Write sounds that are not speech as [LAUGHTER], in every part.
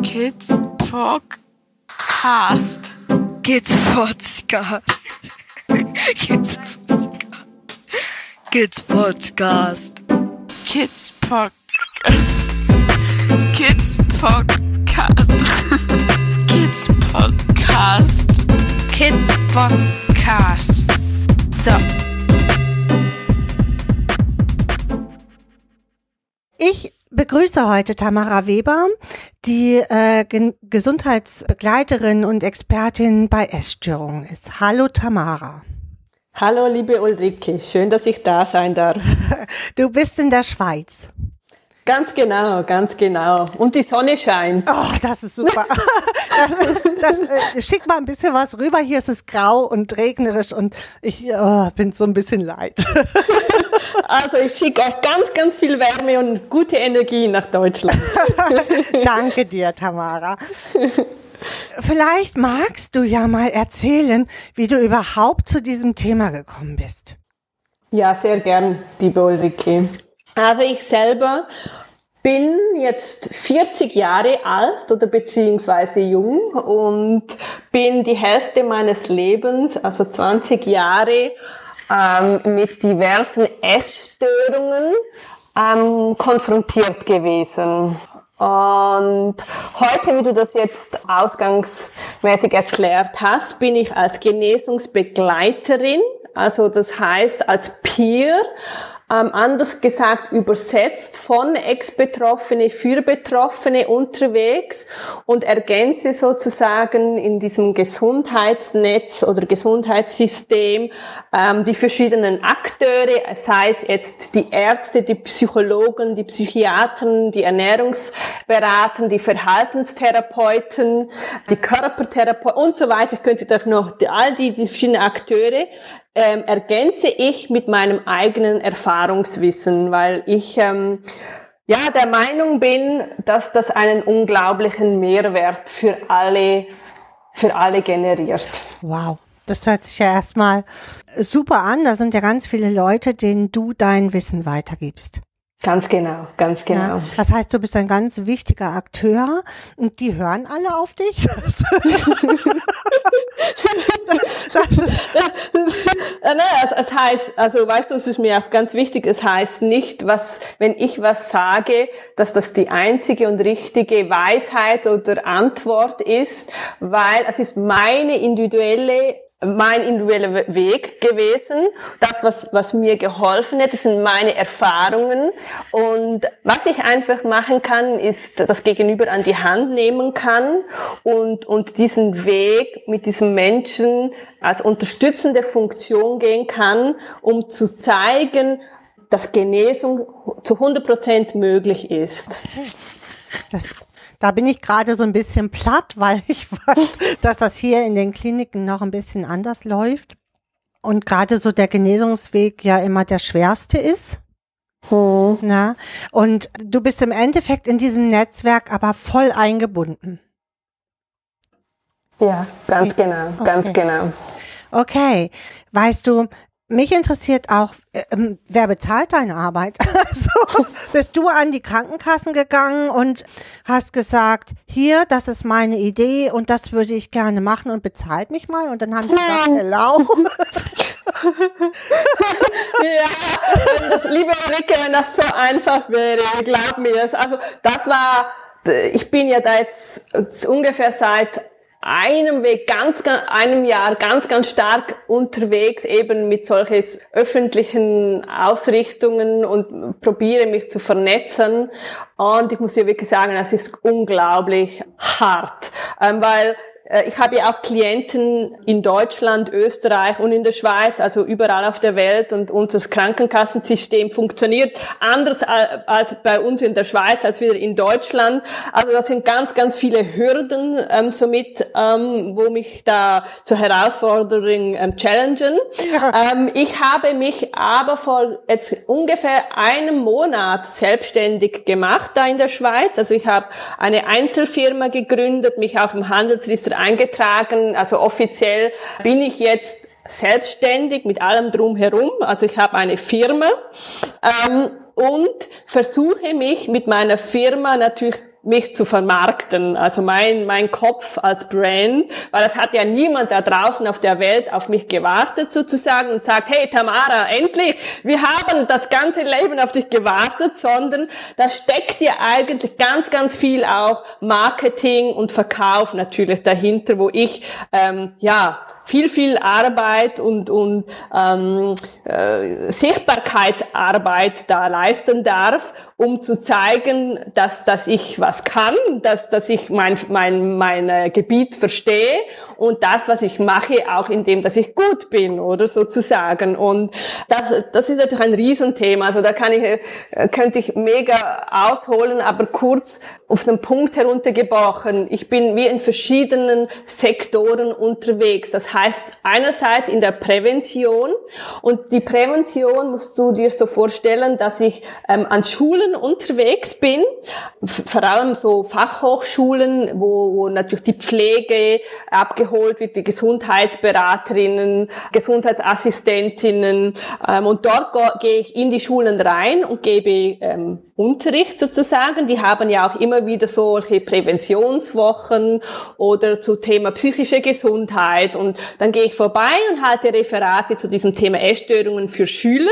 [LAUGHS] Kids Podcast. Kids Podcast. Kids Podcast. Kids Podcast. Kids Podcast. Kids Podcast. Kids Podcast. Kid Podcast. So. Ich begrüße heute Tamara Weber, die äh, Gen- Gesundheitsbegleiterin und Expertin bei Essstörungen ist. Hallo Tamara. Hallo, liebe Ulrike, schön, dass ich da sein darf. [LAUGHS] Du bist in der Schweiz. Ganz genau, ganz genau. Und die Sonne scheint. Oh, das ist super. das, das, äh, schick mal ein bisschen was rüber. Hier ist es grau und regnerisch und ich oh, bin so ein bisschen leid. [LAUGHS] Also ich schicke euch ganz, ganz viel Wärme und gute Energie nach Deutschland. [LAUGHS] Danke dir, Tamara. Vielleicht magst du ja mal erzählen, wie du überhaupt zu diesem Thema gekommen bist. Ja, sehr gern, liebe Ulrike. Also ich selber bin jetzt 40 Jahre alt oder beziehungsweise jung und bin die Hälfte meines Lebens, also 20 Jahre, ähm, mit diversen Essstörungen ähm, konfrontiert gewesen. Und heute, wie du das jetzt ausgangsmäßig erklärt hast, bin ich als Genesungsbegleiterin, also das heißt als Peer, ähm, anders gesagt übersetzt von Ex-Betroffene für Betroffene unterwegs und ergänze sozusagen in diesem Gesundheitsnetz oder Gesundheitssystem ähm, die verschiedenen Akteure, sei es jetzt die Ärzte, die Psychologen, die Psychiatern, die Ernährungsberater, die Verhaltenstherapeuten, die Körpertherapeuten und so weiter. Könntet euch noch die, all die, die verschiedenen Akteure ähm, ergänze ich mit meinem eigenen Erfahrungswissen, weil ich ähm, ja der Meinung bin, dass das einen unglaublichen Mehrwert für alle für alle generiert. Wow. Das hört sich ja erstmal super an. Da sind ja ganz viele Leute, denen du dein Wissen weitergibst. Ganz genau, ganz genau. Ja, das heißt, du bist ein ganz wichtiger Akteur und die hören alle auf dich. [LAUGHS] Äh, naja, es, es heißt, also weißt du, es ist mir auch ganz wichtig, es heißt nicht, was, wenn ich was sage, dass das die einzige und richtige Weisheit oder Antwort ist, weil es ist meine individuelle mein individueller Weg gewesen. Das, was, was mir geholfen hat, das sind meine Erfahrungen. Und was ich einfach machen kann, ist, das Gegenüber an die Hand nehmen kann und, und diesen Weg mit diesem Menschen als unterstützende Funktion gehen kann, um zu zeigen, dass Genesung zu 100 Prozent möglich ist. Das da bin ich gerade so ein bisschen platt, [LAUGHS] weil ich weiß, dass das hier in den Kliniken noch ein bisschen anders läuft. Und gerade so der Genesungsweg ja immer der schwerste ist. Hm. Na, und du bist im Endeffekt in diesem Netzwerk aber voll eingebunden. Ja, ganz genau, ganz Okay. genau. Okay, weißt du, mich interessiert auch, ähm, wer bezahlt deine Arbeit? [LAUGHS] Also bist du an die Krankenkassen gegangen und hast gesagt, hier, das ist meine Idee und das würde ich gerne machen und bezahlt mich mal? Und dann haben die gesagt, hello. [LAUGHS] [LAUGHS] Ja, das, liebe Ulrike, wenn das so einfach wäre, glaub mir das. Also das war, ich bin ja da jetzt ungefähr seit einem Weg, ganz, ganz, einem Jahr ganz, ganz stark unterwegs, eben mit solchen öffentlichen Ausrichtungen und probiere mich zu vernetzen. Und ich muss dir wirklich sagen, es ist unglaublich hart, ähm, weil ich habe ja auch Klienten in Deutschland, Österreich und in der Schweiz, also überall auf der Welt und unser Krankenkassensystem funktioniert anders al- als bei uns in der Schweiz, als wieder in Deutschland. Also das sind ganz, ganz viele Hürden ähm, somit, ähm, wo mich da zur Herausforderung ähm, challengen. Ähm, ich habe mich aber vor jetzt ungefähr einem Monat selbstständig gemacht da in der Schweiz. Also ich habe eine Einzelfirma gegründet, mich auch im Handelsregister eingetragen. Also offiziell bin ich jetzt selbstständig mit allem drumherum. Also ich habe eine Firma ähm, und versuche mich mit meiner Firma natürlich mich zu vermarkten, also mein, mein Kopf als Brand, weil es hat ja niemand da draußen auf der Welt auf mich gewartet sozusagen und sagt, hey Tamara, endlich, wir haben das ganze Leben auf dich gewartet, sondern da steckt ja eigentlich ganz, ganz viel auch Marketing und Verkauf natürlich dahinter, wo ich, ähm, ja, viel, viel Arbeit und, und ähm, äh, Sichtbarkeitsarbeit da leisten darf, um zu zeigen, dass, dass ich was kann, dass, dass ich mein, mein, mein äh, Gebiet verstehe und das, was ich mache, auch in dem, dass ich gut bin, oder sozusagen. Und das, das ist natürlich ein Riesenthema. Also da kann ich, äh, könnte ich mega ausholen, aber kurz auf den Punkt heruntergebrochen. Ich bin wie in verschiedenen Sektoren unterwegs. Das heißt, einerseits in der Prävention und die Prävention musst du dir so vorstellen, dass ich ähm, an Schulen unterwegs bin, vor allem so Fachhochschulen, wo, wo natürlich die Pflege abgeholt wird, die Gesundheitsberaterinnen, Gesundheitsassistentinnen ähm, und dort gehe ich in die Schulen rein und gebe ähm, Unterricht sozusagen. Die haben ja auch immer wieder solche Präventionswochen oder zu Thema psychische Gesundheit. Und dann gehe ich vorbei und halte Referate zu diesem Thema Essstörungen für Schüler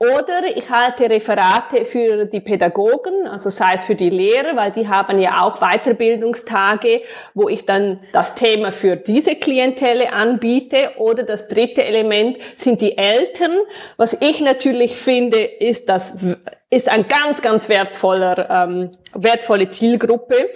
oder ich halte Referate für die Pädagogen, also sei es für die Lehrer, weil die haben ja auch Weiterbildungstage, wo ich dann das Thema für diese Klientelle anbiete. Oder das dritte Element sind die Eltern. Was ich natürlich finde, ist das ist ein ganz, ganz wertvoller, ähm, wertvolle Zielgruppe.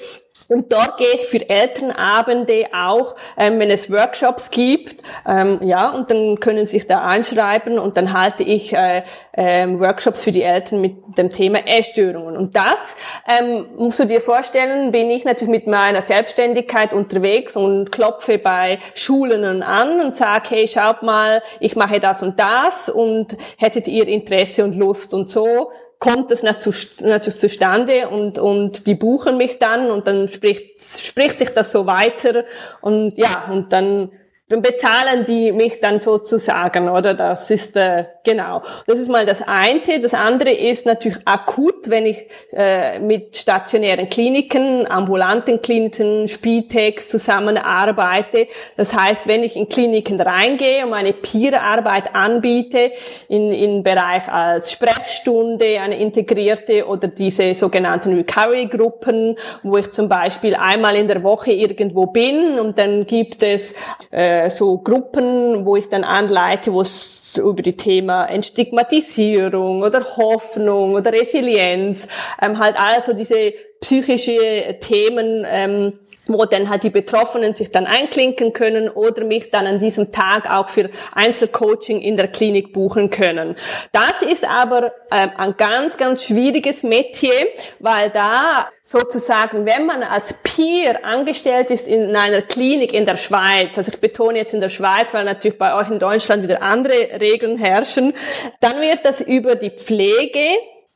Und dort gehe ich für Elternabende auch, ähm, wenn es Workshops gibt, ähm, ja, und dann können Sie sich da einschreiben und dann halte ich äh, ähm, Workshops für die Eltern mit dem Thema Essstörungen. Und das ähm, musst du dir vorstellen, bin ich natürlich mit meiner Selbstständigkeit unterwegs und klopfe bei Schulen an und sage, hey, schaut mal, ich mache das und das und hättet ihr Interesse und Lust und so kommt das natürlich zustande und, und die buchen mich dann und dann spricht, spricht sich das so weiter und ja, und dann dann bezahlen die mich dann sozusagen, oder? Das ist äh, genau. Das ist mal das eine. Das andere ist natürlich akut, wenn ich äh, mit stationären Kliniken, ambulanten Kliniken, Spitex zusammenarbeite. Das heißt, wenn ich in Kliniken reingehe und meine Peer-Arbeit anbiete, in, in Bereich als Sprechstunde, eine integrierte oder diese sogenannten Recovery-Gruppen, wo ich zum Beispiel einmal in der Woche irgendwo bin und dann gibt es äh, so Gruppen, wo ich dann anleite, wo es über die Thema Entstigmatisierung oder Hoffnung oder Resilienz, ähm, halt also diese psychische Themen ähm, wo dann halt die Betroffenen sich dann einklinken können oder mich dann an diesem Tag auch für Einzelcoaching in der Klinik buchen können. Das ist aber ähm, ein ganz, ganz schwieriges Metier, weil da sozusagen, wenn man als Peer angestellt ist in einer Klinik in der Schweiz, also ich betone jetzt in der Schweiz, weil natürlich bei euch in Deutschland wieder andere Regeln herrschen, dann wird das über die Pflege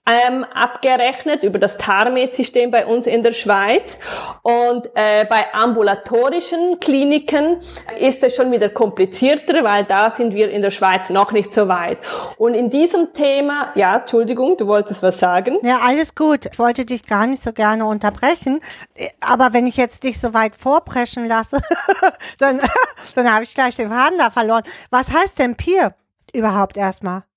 ähm, abgerechnet über das TARMED-System bei uns in der Schweiz. Und äh, bei ambulatorischen Kliniken ist es schon wieder komplizierter, weil da sind wir in der Schweiz noch nicht so weit. Und in diesem Thema, ja, Entschuldigung, du wolltest was sagen? Ja, alles gut. Ich wollte dich gar nicht so gerne unterbrechen. Aber wenn ich jetzt dich so weit vorpreschen lasse, [LAUGHS] dann, [LAUGHS] dann habe ich gleich den Faden da verloren. Was heißt denn Peer überhaupt erstmal?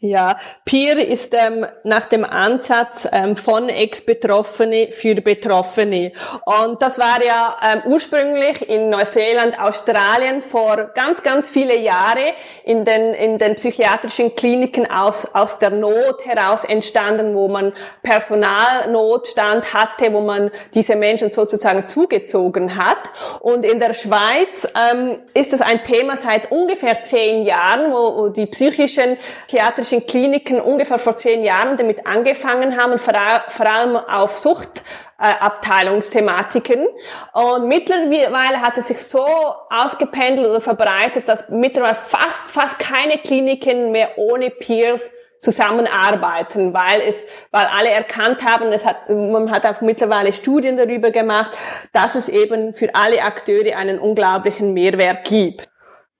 Ja, Peer ist ähm, nach dem Ansatz ähm, von Ex-Betroffene für Betroffene. Und das war ja ähm, ursprünglich in Neuseeland, Australien vor ganz, ganz viele Jahre in den, in den psychiatrischen Kliniken aus, aus der Not heraus entstanden, wo man Personalnotstand hatte, wo man diese Menschen sozusagen zugezogen hat. Und in der Schweiz ähm, ist das ein Thema seit ungefähr zehn Jahren, wo, wo die psychischen psychiatrischen psychiatrischen Kliniken ungefähr vor zehn Jahren damit angefangen haben, vor, allem auf Suchtabteilungsthematiken. Und mittlerweile hat es sich so ausgependelt oder verbreitet, dass mittlerweile fast, fast keine Kliniken mehr ohne Peers zusammenarbeiten, weil es, weil alle erkannt haben, es hat, man hat auch mittlerweile Studien darüber gemacht, dass es eben für alle Akteure einen unglaublichen Mehrwert gibt.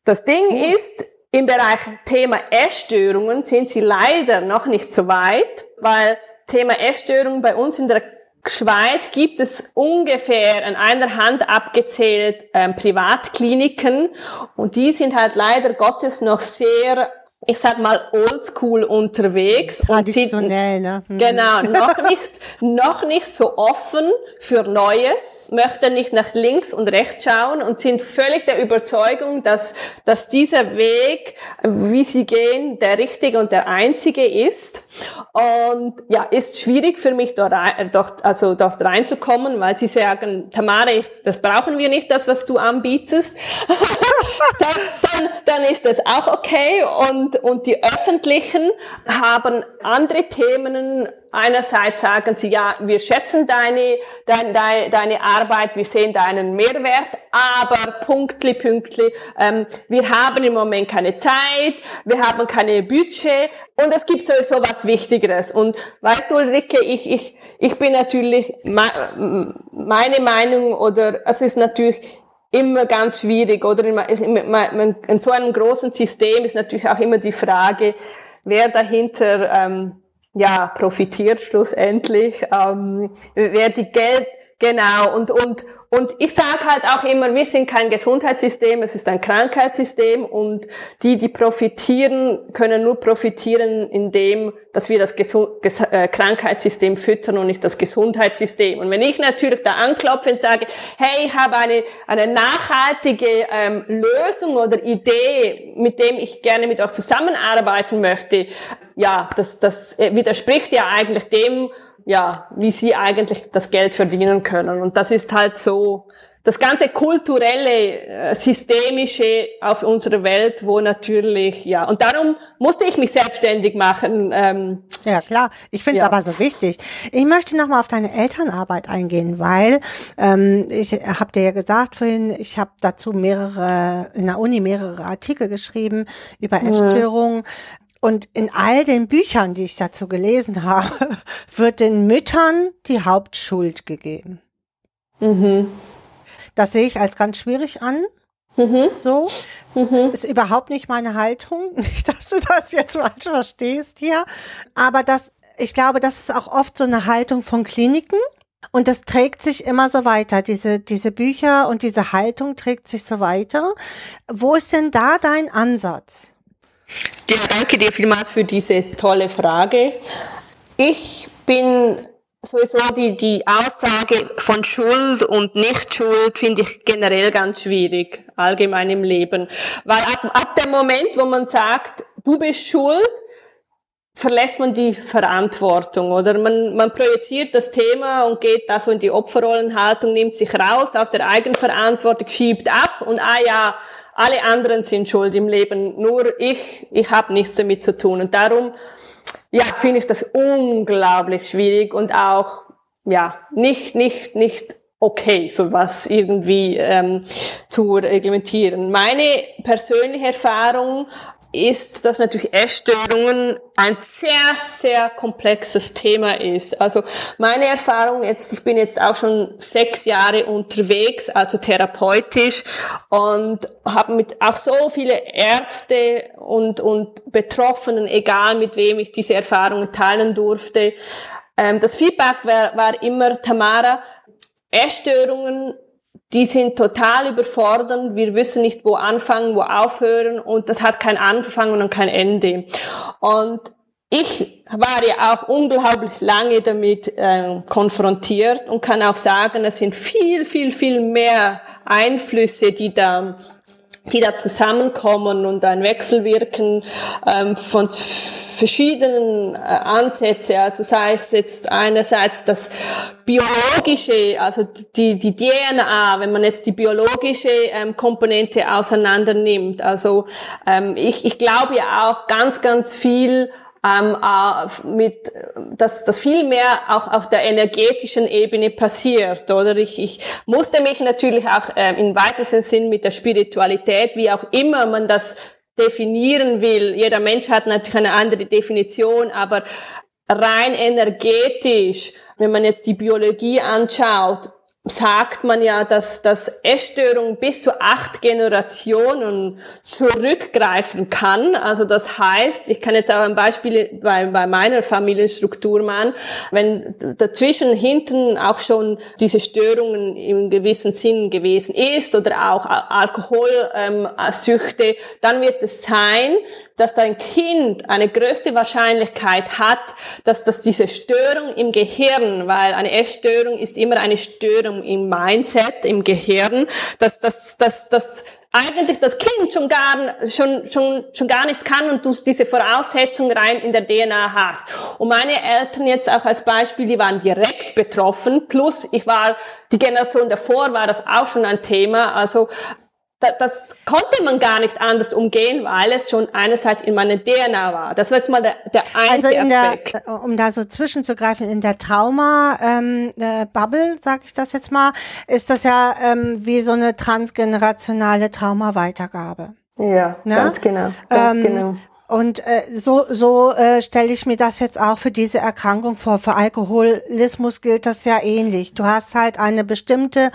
Das Ding ist, im Bereich Thema Essstörungen sind sie leider noch nicht so weit, weil Thema Essstörungen bei uns in der Schweiz gibt es ungefähr an einer Hand abgezählt ähm, Privatkliniken. Und die sind halt leider Gottes noch sehr ich sag mal, oldschool unterwegs. Traditionell, ne? Hm. Genau, [LAUGHS] noch nicht, noch nicht so offen für Neues, möchten nicht nach links und rechts schauen und sind völlig der Überzeugung, dass, dass dieser Weg, wie sie gehen, der richtige und der einzige ist. Und ja, ist schwierig für mich dort, dort, also dort reinzukommen, weil sie sagen, Tamara, das brauchen wir nicht, das, was du anbietest. [LAUGHS] [LAUGHS] dann, dann, dann ist das auch okay und und, die Öffentlichen haben andere Themen. Einerseits sagen sie, ja, wir schätzen deine, deine, deine Arbeit, wir sehen deinen Mehrwert, aber punktli, punktli, ähm, wir haben im Moment keine Zeit, wir haben keine Budget und es gibt sowieso was Wichtigeres. Und weißt du, Ulrike, ich, ich, ich bin natürlich, meine Meinung oder es ist natürlich immer ganz schwierig, oder? In, so einem großen System ist natürlich auch immer die Frage, wer dahinter ähm, ja profitiert schlussendlich, ähm, wer die Geld genau und und und ich sage halt auch immer, wir sind kein Gesundheitssystem, es ist ein Krankheitssystem und die, die profitieren, können nur profitieren, indem, dass wir das Gesu Ges äh, Krankheitssystem füttern und nicht das Gesundheitssystem. Und wenn ich natürlich da anklopfe und sage, hey, ich habe eine, eine nachhaltige ähm, Lösung oder Idee, mit dem ich gerne mit euch zusammenarbeiten möchte, ja, das, das äh, widerspricht ja eigentlich dem, ja, wie sie eigentlich das Geld verdienen können. Und das ist halt so das ganze kulturelle, äh, systemische auf unserer Welt, wo natürlich, ja, und darum musste ich mich selbstständig machen. Ähm, ja, klar. Ich finde es ja. aber so wichtig. Ich möchte nochmal auf deine Elternarbeit eingehen, weil ähm, ich habe dir ja gesagt vorhin, ich habe dazu mehrere, in der Uni mehrere Artikel geschrieben über mhm. Und in all den Büchern, die ich dazu gelesen habe, [LAUGHS] wird den Müttern die Hauptschuld gegeben. Mhm. Das sehe ich als ganz schwierig an. Mhm. So. Mhm. Ist überhaupt nicht meine Haltung. [LAUGHS] Nicht, dass du das jetzt falsch verstehst hier. Aber das, ich glaube, das ist auch oft so eine Haltung von Kliniken. Und das trägt sich immer so weiter. Diese, diese Bücher und diese Haltung trägt sich so weiter. Wo ist denn da dein Ansatz? Ja, danke dir vielmals für diese tolle Frage. Ich bin sowieso die, die Aussage von Schuld und Nichtschuld finde ich generell ganz schwierig, allgemein im Leben. Weil ab, ab dem Moment, wo man sagt, du bist schuld, verlässt man die Verantwortung oder man, man projiziert das Thema und geht da so in die Opferrollenhaltung, nimmt sich raus aus der Eigenverantwortung, schiebt ab und ah ja, alle anderen sind schuld im Leben, nur ich, ich habe nichts damit zu tun. Und darum, ja, finde ich das unglaublich schwierig und auch, ja, nicht, nicht, nicht okay, sowas irgendwie ähm, zu reglementieren. Meine persönliche Erfahrung ist, dass natürlich Essstörungen ein sehr, sehr komplexes Thema ist. Also meine Erfahrung jetzt, ich bin jetzt auch schon sechs Jahre unterwegs, also therapeutisch und habe mit auch so viele Ärzte und, und Betroffenen, egal mit wem ich diese Erfahrungen teilen durfte. Ähm, das Feedback war, war immer, Tamara, Essstörungen die sind total überfordert. Wir wissen nicht, wo anfangen, wo aufhören und das hat kein Anfang und kein Ende. Und ich war ja auch unglaublich lange damit äh, konfrontiert und kann auch sagen, es sind viel, viel, viel mehr Einflüsse, die da die da zusammenkommen und ein Wechselwirken ähm, von verschiedenen äh, Ansätze, also sei es jetzt einerseits das biologische, also die, die DNA, wenn man jetzt die biologische ähm, Komponente auseinander nimmt. Also ähm, ich, ich glaube ja auch ganz, ganz viel ähm, äh, mit, dass das viel mehr auch auf der energetischen Ebene passiert, oder? Ich, ich musste mich natürlich auch äh, im weitesten Sinn mit der Spiritualität, wie auch immer man das definieren will. Jeder Mensch hat natürlich eine andere Definition, aber rein energetisch, wenn man jetzt die Biologie anschaut, sagt man ja, dass, dass Essstörung bis zu acht Generationen zurückgreifen kann. Also das heißt, ich kann jetzt auch ein Beispiel bei, bei meiner Familienstruktur machen, wenn dazwischen hinten auch schon diese Störungen im gewissen Sinn gewesen ist oder auch Alkoholsüchte, ähm, dann wird es sein, dass dein Kind eine größte Wahrscheinlichkeit hat, dass das diese Störung im Gehirn, weil eine Essstörung ist immer eine Störung im Mindset, im Gehirn, dass das, das, das eigentlich das Kind schon gar, schon, schon, schon gar nichts kann und du diese Voraussetzung rein in der DNA hast. Und meine Eltern jetzt auch als Beispiel, die waren direkt betroffen, plus ich war, die Generation davor war das auch schon ein Thema, also das konnte man gar nicht anders umgehen, weil es schon einerseits in meiner DNA war. Das war jetzt mal der, der also einzige also Aspekt. Der, um da so zwischenzugreifen, in der Trauma-Bubble, ähm, äh, sage ich das jetzt mal, ist das ja ähm, wie so eine transgenerationale Traumaweitergabe. Ja, ne? ganz genau. Ganz ähm, genau. Und äh, so, so äh, stelle ich mir das jetzt auch für diese Erkrankung vor. Für Alkoholismus gilt das ja ähnlich. Du hast halt eine bestimmte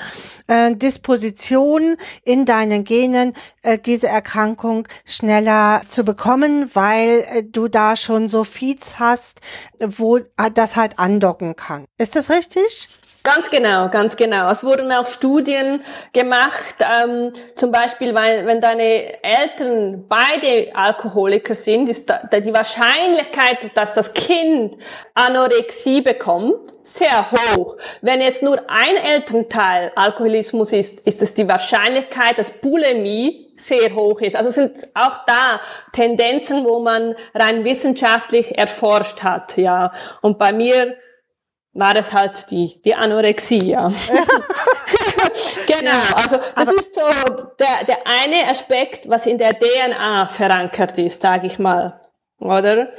äh, Disposition in deinen Genen, äh, diese Erkrankung schneller zu bekommen, weil äh, du da schon so Feeds hast, wo äh, das halt andocken kann. Ist das richtig? Ganz genau, ganz genau. Es wurden auch Studien gemacht, ähm, zum Beispiel, weil wenn deine Eltern beide Alkoholiker sind, ist da, die Wahrscheinlichkeit, dass das Kind Anorexie bekommt, sehr hoch. Wenn jetzt nur ein Elternteil Alkoholismus ist, ist es die Wahrscheinlichkeit, dass Bulimie sehr hoch ist. Also sind auch da Tendenzen, wo man rein wissenschaftlich erforscht hat, ja. Und bei mir war das halt die, die Anorexie, ja. [LAUGHS] genau, also das ist so der, der eine Aspekt, was in der DNA verankert ist, sage ich mal, oder?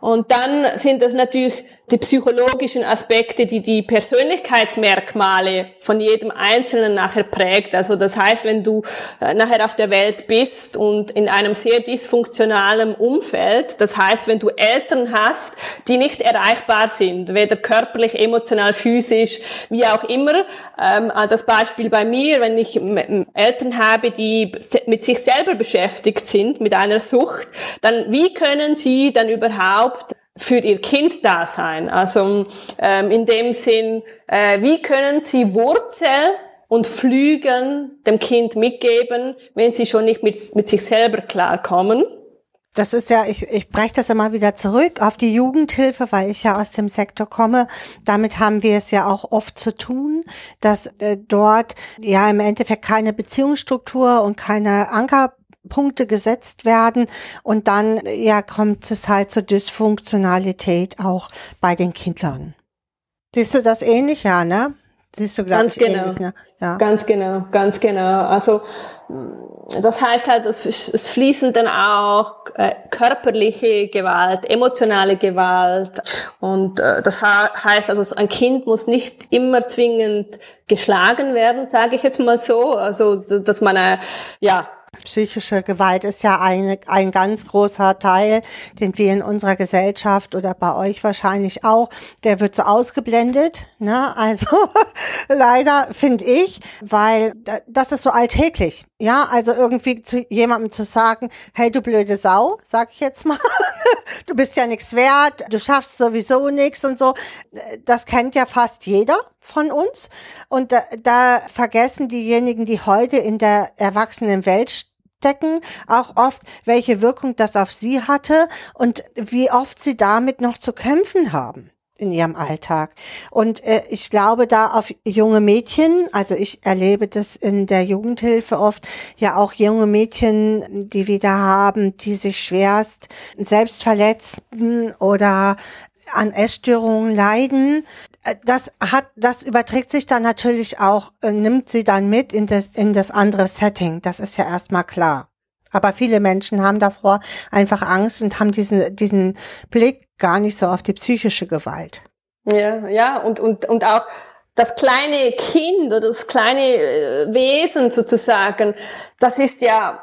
Und dann sind das natürlich die psychologischen Aspekte, die die Persönlichkeitsmerkmale von jedem Einzelnen nachher prägt. Also das heißt, wenn du äh, nachher auf der Welt bist und in einem sehr dysfunktionalen Umfeld, das heißt, wenn du Eltern hast, die nicht erreichbar sind, weder körperlich, emotional, physisch, wie auch immer. Ähm, das Beispiel bei mir, wenn ich Eltern habe, die mit sich selber beschäftigt sind, mit einer Sucht, dann wie können sie dann überhaupt für ihr Kind da sein. Also ähm, in dem Sinn, äh, wie können sie Wurzel und Flügen dem Kind mitgeben, wenn sie schon nicht mit, mit sich selber klarkommen? Das ist ja, ich, ich breche das immer wieder zurück auf die Jugendhilfe, weil ich ja aus dem Sektor komme. Damit haben wir es ja auch oft zu tun, dass äh, dort ja im Endeffekt keine Beziehungsstruktur und keine Anker Punkte gesetzt werden und dann ja kommt es halt zur Dysfunktionalität auch bei den Kindern. Siehst du das ähnlich, ja, ne? Siehst du, ganz genau. Ähnlich, ne? ja. Ganz genau, ganz genau. Also das heißt halt, es, es fließen dann auch äh, körperliche Gewalt, emotionale Gewalt und äh, das heißt also, ein Kind muss nicht immer zwingend geschlagen werden, sage ich jetzt mal so, also dass man äh, ja Psychische Gewalt ist ja ein, ein ganz großer Teil, den wir in unserer Gesellschaft oder bei euch wahrscheinlich auch, der wird so ausgeblendet. Ne? Also [LAUGHS] leider finde ich, weil das ist so alltäglich. Ja, also irgendwie zu jemandem zu sagen, hey du blöde Sau, sag ich jetzt mal, [LAUGHS] du bist ja nichts wert, du schaffst sowieso nichts und so. Das kennt ja fast jeder von uns. Und da, da vergessen diejenigen, die heute in der Erwachsenenwelt stecken, auch oft, welche Wirkung das auf sie hatte und wie oft sie damit noch zu kämpfen haben in ihrem Alltag. Und äh, ich glaube da auf junge Mädchen, also ich erlebe das in der Jugendhilfe oft, ja auch junge Mädchen, die wieder haben, die sich schwerst selbst verletzten oder an Essstörungen leiden. Äh, das hat, das überträgt sich dann natürlich auch, äh, nimmt sie dann mit in das, in das andere Setting. Das ist ja erstmal klar. Aber viele Menschen haben davor einfach Angst und haben diesen, diesen Blick gar nicht so auf die psychische Gewalt. Ja, ja, und, und, und auch das kleine Kind oder das kleine äh, Wesen sozusagen, das ist ja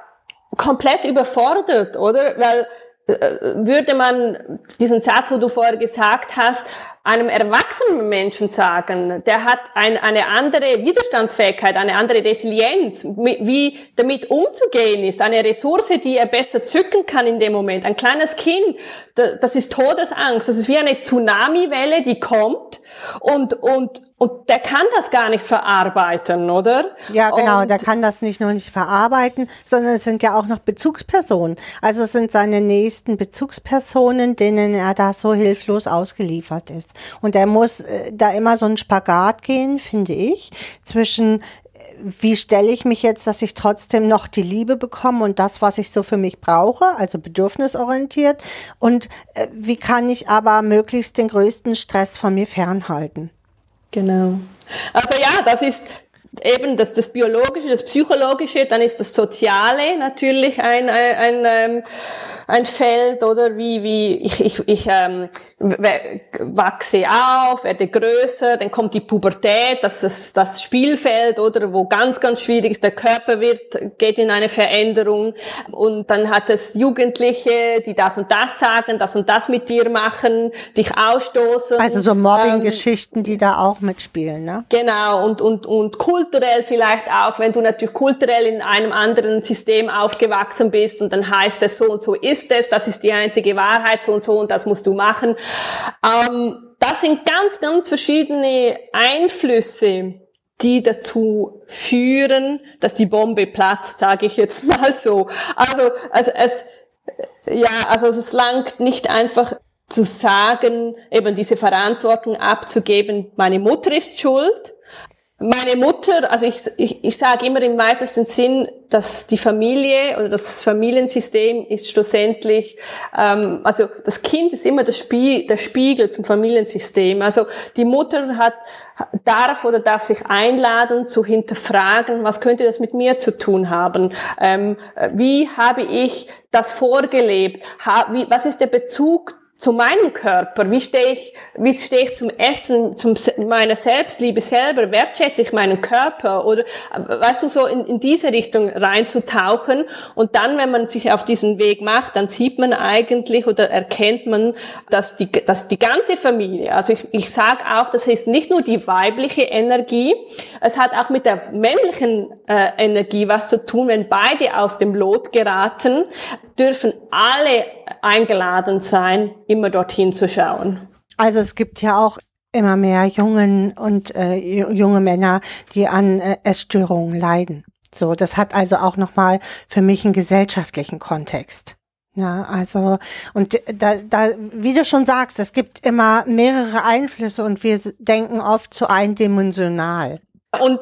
komplett überfordert, oder? Weil äh, würde man diesen Satz, wo du vorher gesagt hast, einem erwachsenen Menschen sagen, der hat ein, eine andere Widerstandsfähigkeit, eine andere Resilienz, wie damit umzugehen ist, eine Ressource, die er besser zücken kann in dem Moment. Ein kleines Kind, das ist Todesangst, das ist wie eine Tsunamiwelle, die kommt und, und, und der kann das gar nicht verarbeiten, oder? Ja, genau, und der kann das nicht nur nicht verarbeiten, sondern es sind ja auch noch Bezugspersonen. Also es sind seine nächsten Bezugspersonen, denen er da so hilflos ausgeliefert ist. Und er muss äh, da immer so einen Spagat gehen, finde ich, zwischen äh, wie stelle ich mich jetzt, dass ich trotzdem noch die Liebe bekomme und das, was ich so für mich brauche, also bedürfnisorientiert, und äh, wie kann ich aber möglichst den größten Stress von mir fernhalten. Genau. Also ja, das ist eben das, das Biologische, das Psychologische, dann ist das Soziale natürlich ein, ein, ein, ähm, ein Feld, oder wie, wie ich, ich, ich ähm, wachse auf, werde größer, dann kommt die Pubertät, das ist das Spielfeld, oder wo ganz, ganz schwierig ist, der Körper wird, geht in eine Veränderung und dann hat es Jugendliche, die das und das sagen, das und das mit dir machen, dich ausstoßen. Also so Mobbing-Geschichten, ähm, die da auch mitspielen, ne? Genau, und, und, und kulturell vielleicht auch, wenn du natürlich kulturell in einem anderen System aufgewachsen bist und dann heißt es so und so ist es, das ist die einzige Wahrheit, so und so und das musst du machen. Ähm, das sind ganz, ganz verschiedene Einflüsse, die dazu führen, dass die Bombe platzt, sage ich jetzt [LAUGHS] mal so. Also, also es, ja, also es langt nicht einfach zu sagen, eben diese Verantwortung abzugeben, meine Mutter ist schuld, meine Mutter, also ich, ich, ich sage immer im weitesten Sinn, dass die Familie oder das Familiensystem ist schlussendlich, ähm, also das Kind ist immer der, Spie der Spiegel zum Familiensystem. Also die Mutter hat darf oder darf sich einladen zu hinterfragen, was könnte das mit mir zu tun haben? Ähm, wie habe ich das vorgelebt? Ha, wie, was ist der Bezug zu meinem Körper, wie stehe ich, wie stehe ich zum Essen, zum meiner Selbstliebe selber, wertschätze ich meinen Körper? Oder weißt du so in, in diese Richtung reinzutauchen. Und dann, wenn man sich auf diesen Weg macht, dann sieht man eigentlich oder erkennt man, dass die, dass die ganze Familie, also ich, ich sage auch, das ist nicht nur die weibliche Energie, es hat auch mit der männlichen äh, Energie was zu tun, wenn beide aus dem Lot geraten, dürfen alle eingeladen sein, immer dorthin zu schauen. Also es gibt ja auch immer mehr Jungen und äh, junge Männer, die an äh, Essstörungen leiden. So, das hat also auch nochmal für mich einen gesellschaftlichen Kontext. Ja, also, und da, da, wie du schon sagst, es gibt immer mehrere Einflüsse und wir denken oft zu eindimensional. Und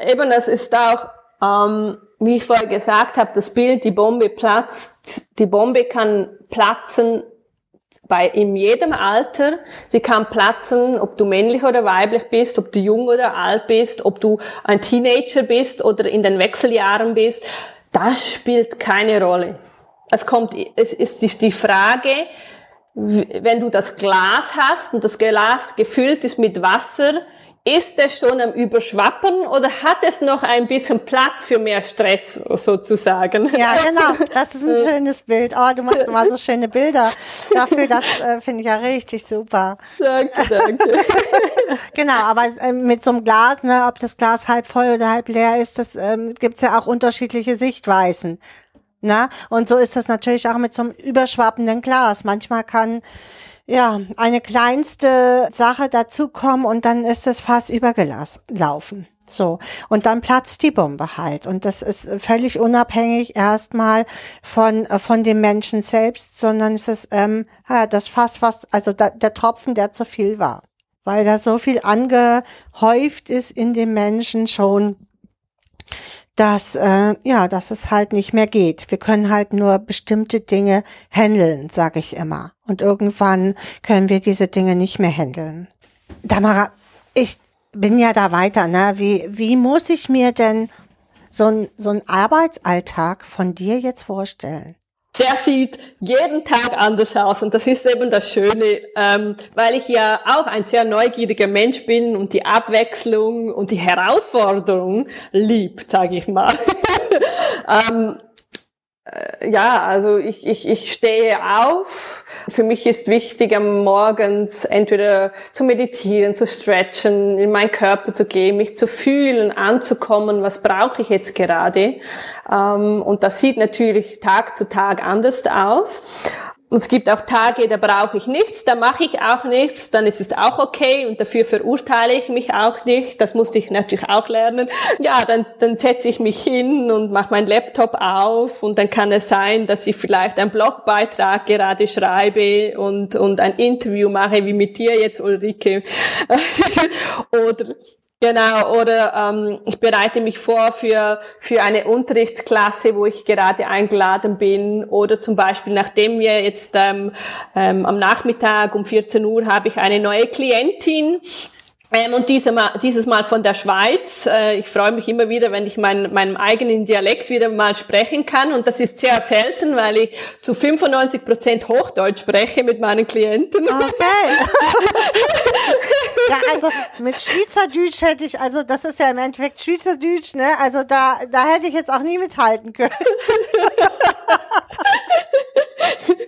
eben, das ist auch, ähm, wie ich vorher gesagt habe, das Bild, die Bombe platzt. Die Bombe kann platzen bei in jedem Alter. Sie kann platzen, ob du männlich oder weiblich bist, ob du jung oder alt bist, ob du ein Teenager bist oder in den Wechseljahren bist. Das spielt keine Rolle. Es kommt, es ist die Frage, wenn du das Glas hast und das Glas gefüllt ist mit Wasser, ist es schon am Überschwappen oder hat es noch ein bisschen Platz für mehr Stress sozusagen? Ja, [LAUGHS] genau. Das ist ein schönes Bild. Oh, du machst immer so schöne Bilder. Dafür, das äh, finde ich ja richtig super. Danke, [LAUGHS] danke. genau, aber äh, mit so einem Glas, ne, ob das Glas halb voll oder halb leer ist, das ähm, gibt's ja auch unterschiedliche Sichtweisen. Na? Und so ist das natürlich auch mit so einem überschwappenden Glas. Manchmal kann ja, eine kleinste Sache dazukommen und dann ist es fast übergelaufen. So. Und dann platzt die Bombe halt. Und das ist völlig unabhängig erstmal von, von dem Menschen selbst, sondern es ist, ähm, ja, das Fass, was, also da, der Tropfen, der zu viel war. Weil da so viel angehäuft ist in dem Menschen schon, dass äh, ja, dass es halt nicht mehr geht. Wir können halt nur bestimmte Dinge handeln, sage ich immer. Und irgendwann können wir diese Dinge nicht mehr handeln. Tamara, ich bin ja da weiter, ne? Wie wie muss ich mir denn so ein so ein Arbeitsalltag von dir jetzt vorstellen? der sieht jeden Tag anders aus und das ist eben das Schöne, ähm, weil ich ja auch ein sehr neugieriger Mensch bin und die Abwechslung und die Herausforderung liebt, sage ich mal. [LAUGHS] ähm, äh, ja, also ich, ich, ich stehe auf. Für mich ist wichtig, am Morgens entweder zu meditieren, zu stretchen, in meinen Körper zu gehen, mich zu fühlen, anzukommen, was brauche ich jetzt gerade. Ähm, und das sieht natürlich Tag zu Tag anders aus. Und es gibt auch Tage, da brauche ich nichts, da mache ich auch nichts, dann ist es auch okay und dafür verurteile ich mich auch nicht. Das musste ich natürlich auch lernen. Ja, dann, dann setze ich mich hin und mache meinen Laptop auf und dann kann es sein, dass ich vielleicht einen Blogbeitrag gerade schreibe und, und ein Interview mache, wie mit dir jetzt, Ulrike. [LAUGHS] Oder Genau, oder ähm, ich bereite mich vor für, für eine Unterrichtsklasse, wo ich gerade eingeladen bin. Oder zum Beispiel, nachdem wir jetzt ähm, ähm, am Nachmittag um 14 Uhr habe ich eine neue Klientin, ähm, und diese mal, dieses Mal von der Schweiz. Äh, ich freue mich immer wieder, wenn ich mein, meinem eigenen Dialekt wieder mal sprechen kann. Und das ist sehr selten, weil ich zu 95 Prozent Hochdeutsch spreche mit meinen Klienten. Okay. [LAUGHS] [LAUGHS] ja, also mit Schweizerdeutsch hätte ich, also das ist ja im Endeffekt Schweizerdeutsch, ne? Also da, da hätte ich jetzt auch nie mithalten können. [LAUGHS]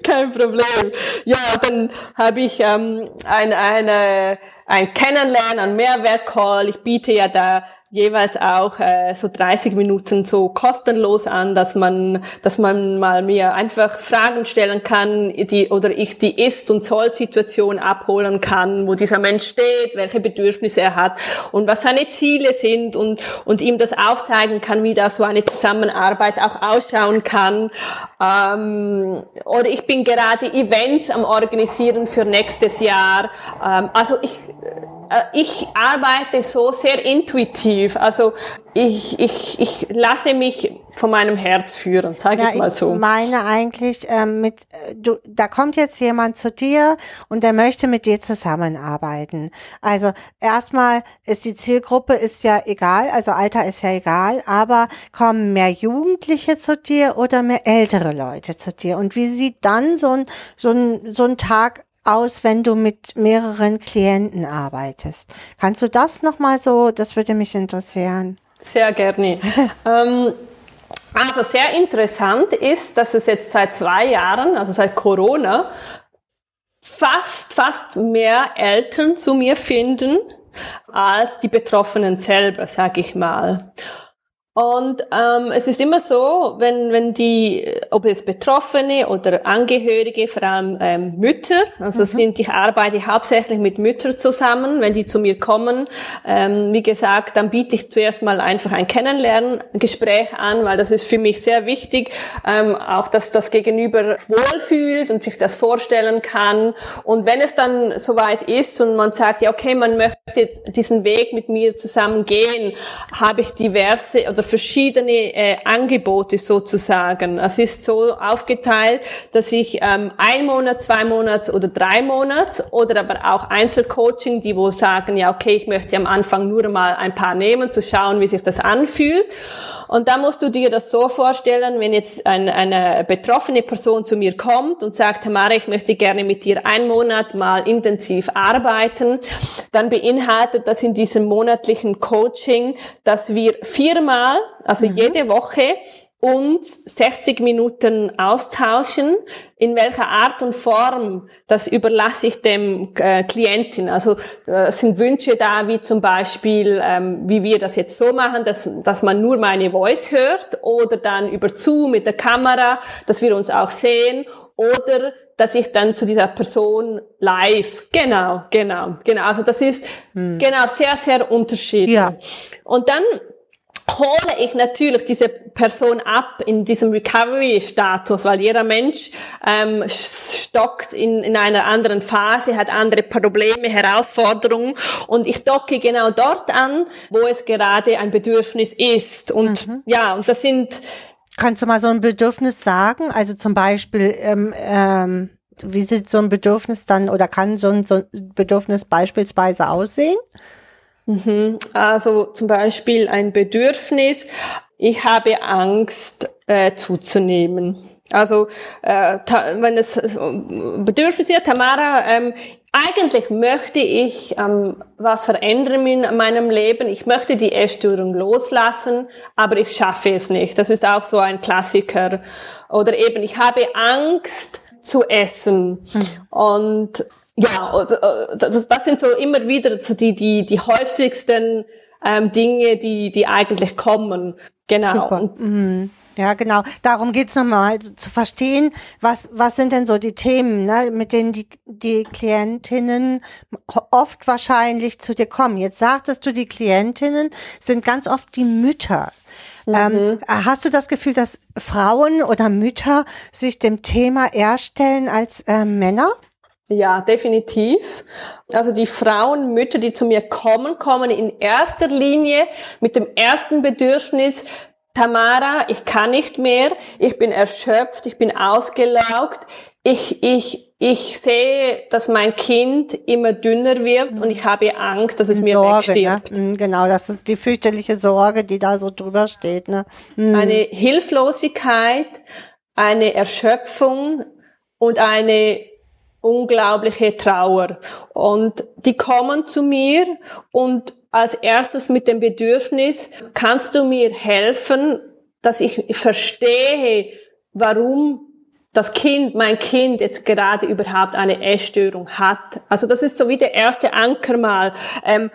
Kein Problem. Ja, dann habe ich ähm, ein, eine ein Kennenlernen, ein Mehrwertcall. Ich biete ja da jeweils auch äh, so 30 Minuten so kostenlos an, dass man, dass man mal mir einfach Fragen stellen kann, die oder ich die Ist- und Soll-Situation abholen kann, wo dieser Mensch steht, welche Bedürfnisse er hat und was seine Ziele sind und und ihm das aufzeigen kann, wie da so eine Zusammenarbeit auch ausschauen kann. Ähm, oder ich bin gerade Events am organisieren für nächstes Jahr. Ähm, also ich ich arbeite so sehr intuitiv. Also ich, ich, ich lasse mich von meinem Herz führen, sage ja, ich mal so. Ich meine eigentlich, ähm, mit, äh, du, da kommt jetzt jemand zu dir und der möchte mit dir zusammenarbeiten. Also erstmal ist die Zielgruppe ist ja egal, also Alter ist ja egal, aber kommen mehr Jugendliche zu dir oder mehr ältere Leute zu dir? Und wie sieht dann so ein, so ein, so ein Tag aus, wenn du mit mehreren Klienten arbeitest. Kannst du das nochmal so, das würde mich interessieren. Sehr gerne. [LAUGHS] ähm, also sehr interessant ist, dass es jetzt seit zwei Jahren, also seit Corona, fast, fast mehr Eltern zu mir finden als die Betroffenen selber, sag ich mal. Und ähm, es ist immer so, wenn, wenn die, ob es Betroffene oder Angehörige, vor allem ähm, Mütter, also mhm. sind, ich arbeite hauptsächlich mit Müttern zusammen, wenn die zu mir kommen, ähm, wie gesagt, dann biete ich zuerst mal einfach ein Kennenlerngespräch an, weil das ist für mich sehr wichtig, ähm, auch dass das Gegenüber wohlfühlt und sich das vorstellen kann. Und wenn es dann soweit ist und man sagt, ja okay, man möchte diesen Weg mit mir zusammen gehen, habe ich diverse, oder verschiedene äh, Angebote sozusagen. Es ist so aufgeteilt, dass ich ähm, ein Monat, zwei Monats oder drei Monats oder aber auch Einzelcoaching, die wo sagen, ja okay, ich möchte am Anfang nur mal ein paar nehmen, zu schauen, wie sich das anfühlt. Und da musst du dir das so vorstellen, wenn jetzt ein, eine betroffene Person zu mir kommt und sagt, Tamara, ich möchte gerne mit dir einen Monat mal intensiv arbeiten, dann beinhaltet das in diesem monatlichen Coaching, dass wir viermal, also mhm. jede Woche, und 60 Minuten austauschen. In welcher Art und Form, das überlasse ich dem äh, Klientin. Also äh, sind Wünsche da, wie zum Beispiel, ähm, wie wir das jetzt so machen, dass, dass man nur meine Voice hört oder dann über Zoom mit der Kamera, dass wir uns auch sehen oder dass ich dann zu dieser Person live, genau, genau, genau. Also das ist hm. genau sehr, sehr unterschiedlich. Ja. Und dann hole ich natürlich diese Person ab in diesem Recovery-Status, weil jeder Mensch ähm, stockt in, in einer anderen Phase, hat andere Probleme, Herausforderungen und ich docke genau dort an, wo es gerade ein Bedürfnis ist. Und mhm. ja, und das sind... Kannst du mal so ein Bedürfnis sagen? Also zum Beispiel, ähm, ähm, wie sieht so ein Bedürfnis dann oder kann so ein, so ein Bedürfnis beispielsweise aussehen? Mhm. Also zum Beispiel ein Bedürfnis, ich habe Angst äh, zuzunehmen. Also äh, wenn es äh, Bedürfnis ist, Tamara, ähm, eigentlich möchte ich ähm, was verändern in meinem Leben. Ich möchte die Essstörung loslassen, aber ich schaffe es nicht. Das ist auch so ein Klassiker. Oder eben, ich habe Angst zu essen. Mhm. Und ja, äh, das sind so immer wieder so die, die, die häufigsten ähm, Dinge, die, die eigentlich kommen. Genau. Mhm. Ja, genau. Darum geht's nochmal zu verstehen, was, was sind denn so die Themen, ne, mit denen die, die Klientinnen oft wahrscheinlich zu dir kommen. Jetzt sagtest du, die Klientinnen sind ganz oft die Mütter. Mhm. Ähm, hast du das Gefühl, dass Frauen oder Mütter sich dem Thema eher stellen als äh, Männer? Ja, definitiv. Also die Frauen, Mütter, die zu mir kommen, kommen in erster Linie mit dem ersten Bedürfnis, Tamara, ich kann nicht mehr, ich bin erschöpft, ich bin ausgelaugt, ich, ich, ich sehe, dass mein Kind immer dünner wird und ich habe Angst, dass es mir Sorge, wegstirbt. Ne? Genau, das ist die fürchterliche Sorge, die da so drüber steht. Ne? Mhm. Eine Hilflosigkeit, eine Erschöpfung und eine unglaubliche Trauer. Und die kommen zu mir und als erstes mit dem Bedürfnis, kannst du mir helfen, dass ich verstehe, warum das Kind, mein Kind jetzt gerade überhaupt eine Essstörung hat. Also das ist so wie der erste Anker mal. Ähm,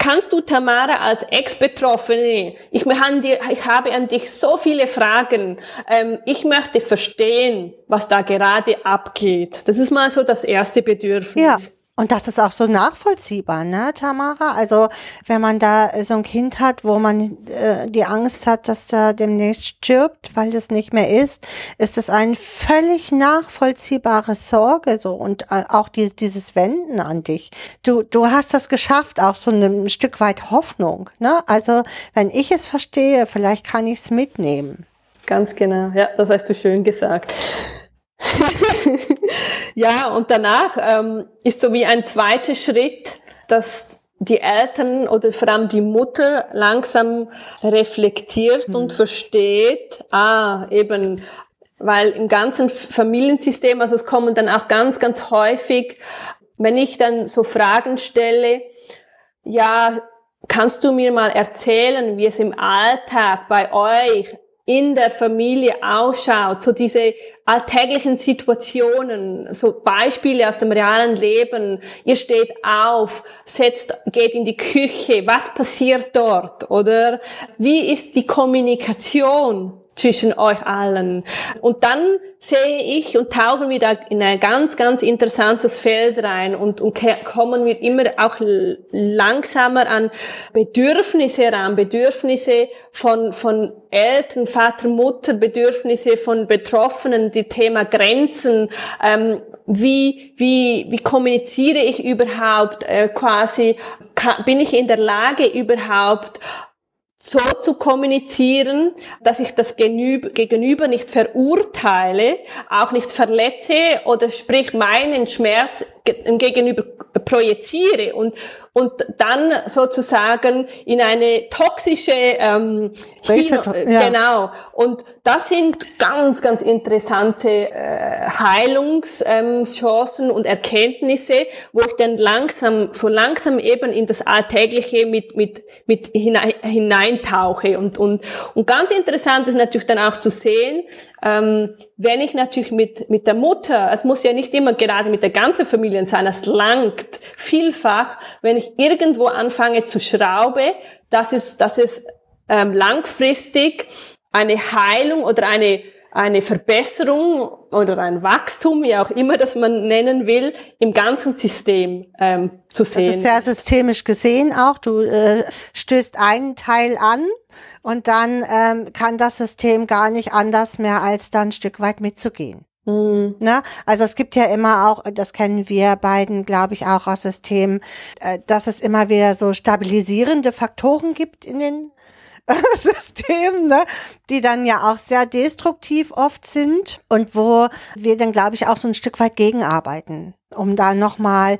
kannst du, Tamara, als Ex-Betroffene, ich, ich habe an dich so viele Fragen, ähm, ich möchte verstehen, was da gerade abgeht. Das ist mal so das erste Bedürfnis. Ja. Und das ist auch so nachvollziehbar, ne, Tamara? Also wenn man da so ein Kind hat, wo man äh, die Angst hat, dass da demnächst stirbt, weil es nicht mehr ist, ist es eine völlig nachvollziehbare Sorge so und äh, auch die, dieses Wenden an dich. Du, du hast das geschafft, auch so ein Stück weit Hoffnung, ne? Also wenn ich es verstehe, vielleicht kann ich es mitnehmen. Ganz genau, ja, das hast du schön gesagt. [LAUGHS] ja, und danach ähm, ist so wie ein zweiter Schritt, dass die Eltern oder vor allem die Mutter langsam reflektiert mhm. und versteht, ah, eben, weil im ganzen Familiensystem, also es kommen dann auch ganz, ganz häufig, wenn ich dann so Fragen stelle, ja, kannst du mir mal erzählen, wie es im Alltag bei euch in der Familie ausschaut, so diese alltäglichen Situationen, so Beispiele aus dem realen Leben. Ihr steht auf, setzt, geht in die Küche. Was passiert dort? Oder wie ist die Kommunikation? Zwischen euch allen. Und dann sehe ich und tauchen wir da in ein ganz, ganz interessantes Feld rein und, und kommen wir immer auch langsamer an Bedürfnisse heran, Bedürfnisse von, von Eltern, Vater, Mutter, Bedürfnisse von Betroffenen, die Thema Grenzen, ähm, wie, wie, wie kommuniziere ich überhaupt äh, quasi, kann, bin ich in der Lage überhaupt so zu kommunizieren, dass ich das Gegenüber nicht verurteile, auch nicht verletze oder sprich meinen Schmerz im Gegenüber projiziere und, und dann sozusagen in eine toxische ähm, Hin ja. genau und das sind ganz ganz interessante äh, Heilungschancen ähm, und Erkenntnisse wo ich dann langsam so langsam eben in das alltägliche mit mit mit hinein, hineintauche und und und ganz interessant ist natürlich dann auch zu sehen ähm, wenn ich natürlich mit mit der Mutter es muss ja nicht immer gerade mit der ganzen Familie sein es langt vielfach wenn ich irgendwo anfange zu schraube, dass es, dass es ähm, langfristig eine Heilung oder eine eine Verbesserung oder ein Wachstum, wie auch immer das man nennen will, im ganzen System ähm, zu sehen. Das ist sehr systemisch gesehen auch. Du äh, stößt einen Teil an und dann ähm, kann das System gar nicht anders mehr, als dann ein Stück weit mitzugehen. Mhm. Ne? Also es gibt ja immer auch, das kennen wir beiden, glaube ich, auch aus Systemen, äh, dass es immer wieder so stabilisierende Faktoren gibt in den [LAUGHS] Systemen, ne? die dann ja auch sehr destruktiv oft sind und wo wir dann, glaube ich, auch so ein Stück weit gegenarbeiten, um da nochmal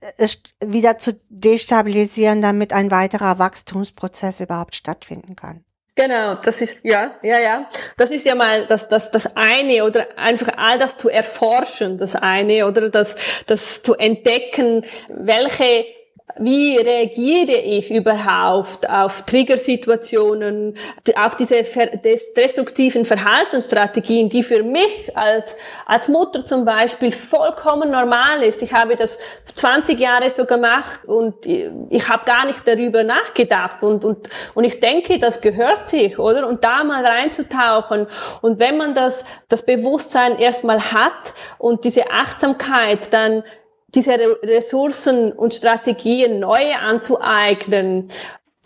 äh, es wieder zu destabilisieren, damit ein weiterer Wachstumsprozess überhaupt stattfinden kann. Genau, das ist, ja, ja, ja. Das ist ja mal das, das, das eine oder einfach all das zu erforschen, das eine oder das, das zu entdecken, welche wie reagiere ich überhaupt auf Triggersituationen, auch diese destruktiven Verhaltensstrategien, die für mich als, als Mutter zum Beispiel vollkommen normal ist. Ich habe das 20 Jahre so gemacht und ich habe gar nicht darüber nachgedacht und, und, und ich denke, das gehört sich, oder? Und da mal reinzutauchen und wenn man das, das Bewusstsein erstmal hat und diese Achtsamkeit dann diese Ressourcen und Strategien neu anzueignen,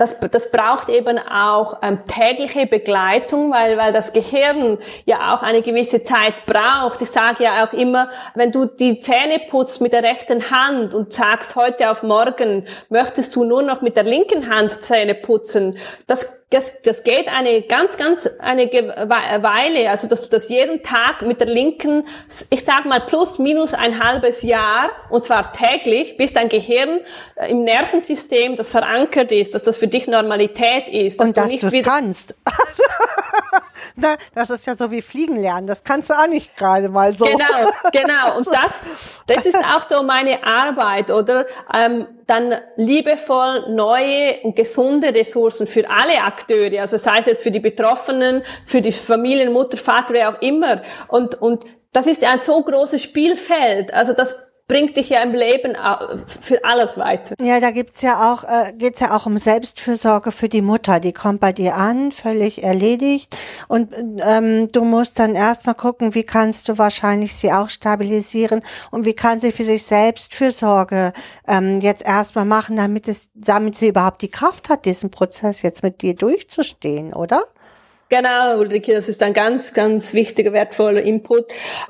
das, das braucht eben auch ähm, tägliche Begleitung, weil, weil das Gehirn ja auch eine gewisse Zeit braucht. Ich sage ja auch immer, wenn du die Zähne putzt mit der rechten Hand und sagst heute auf morgen, möchtest du nur noch mit der linken Hand Zähne putzen, das das, das geht eine ganz, ganz eine Weile, also dass du das jeden Tag mit der linken, ich sag mal plus minus ein halbes Jahr, und zwar täglich, bis dein Gehirn äh, im Nervensystem das verankert ist, dass das für dich Normalität ist. Dass und dass du es kannst. [LAUGHS] Na, das ist ja so wie Fliegen lernen. Das kannst du auch nicht gerade mal so. Genau, genau. [LAUGHS] Und das, das ist auch so meine Arbeit, oder? Ähm, dann liebevoll neue und gesunde Ressourcen für alle Akteure, also sei es jetzt für die Betroffenen, für die Familien, Mutter, Vater, wer auch immer. Und, und das ist ein so großes Spielfeld. Also das bringt dich ja im Leben für alles weiter. Ja, da gibt's ja auch, äh, geht's ja auch um Selbstfürsorge für die Mutter. Die kommt bei dir an, völlig erledigt. Und ähm, du musst dann erstmal gucken, wie kannst du wahrscheinlich sie auch stabilisieren und wie kann sie für sich Selbstfürsorge ähm, jetzt erstmal machen, damit es, damit sie überhaupt die Kraft hat, diesen Prozess jetzt mit dir durchzustehen, oder? Genau, Ulrike, das ist ein ganz, ganz wichtiger, wertvoller Input.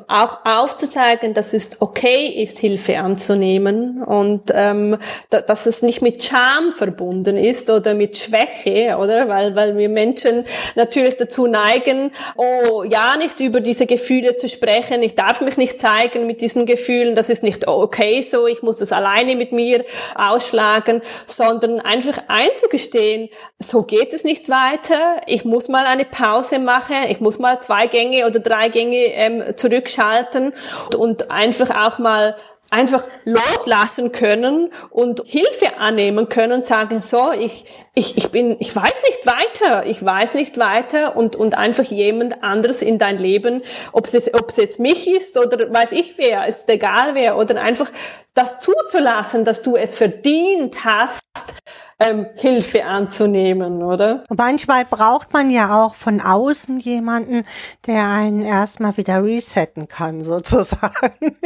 Auch aufzuzeigen, dass es okay ist, Hilfe anzunehmen und ähm, da, dass es nicht mit Scham verbunden ist oder mit Schwäche, oder? Weil, weil wir Menschen natürlich dazu neigen, oh ja, nicht über diese Gefühle zu sprechen, ich darf mich nicht zeigen mit diesen Gefühlen, das ist nicht okay so, ich muss das alleine mit mir ausschlagen, sondern einfach einzugestehen, so geht es nicht weiter, ich muss mal eine Pause mache. Ich muss mal zwei Gänge oder drei Gänge ähm, zurückschalten und einfach auch mal einfach loslassen können und Hilfe annehmen können und sagen, so, ich, ich, ich bin, ich weiß nicht weiter, ich weiß nicht weiter und, und einfach jemand anderes in dein Leben, ob es, ob es jetzt mich ist oder weiß ich wer, ist egal wer, oder einfach das zuzulassen, dass du es verdient hast, ähm, Hilfe anzunehmen, oder? Manchmal braucht man ja auch von außen jemanden, der einen erstmal wieder resetten kann, [LAUGHS] sozusagen.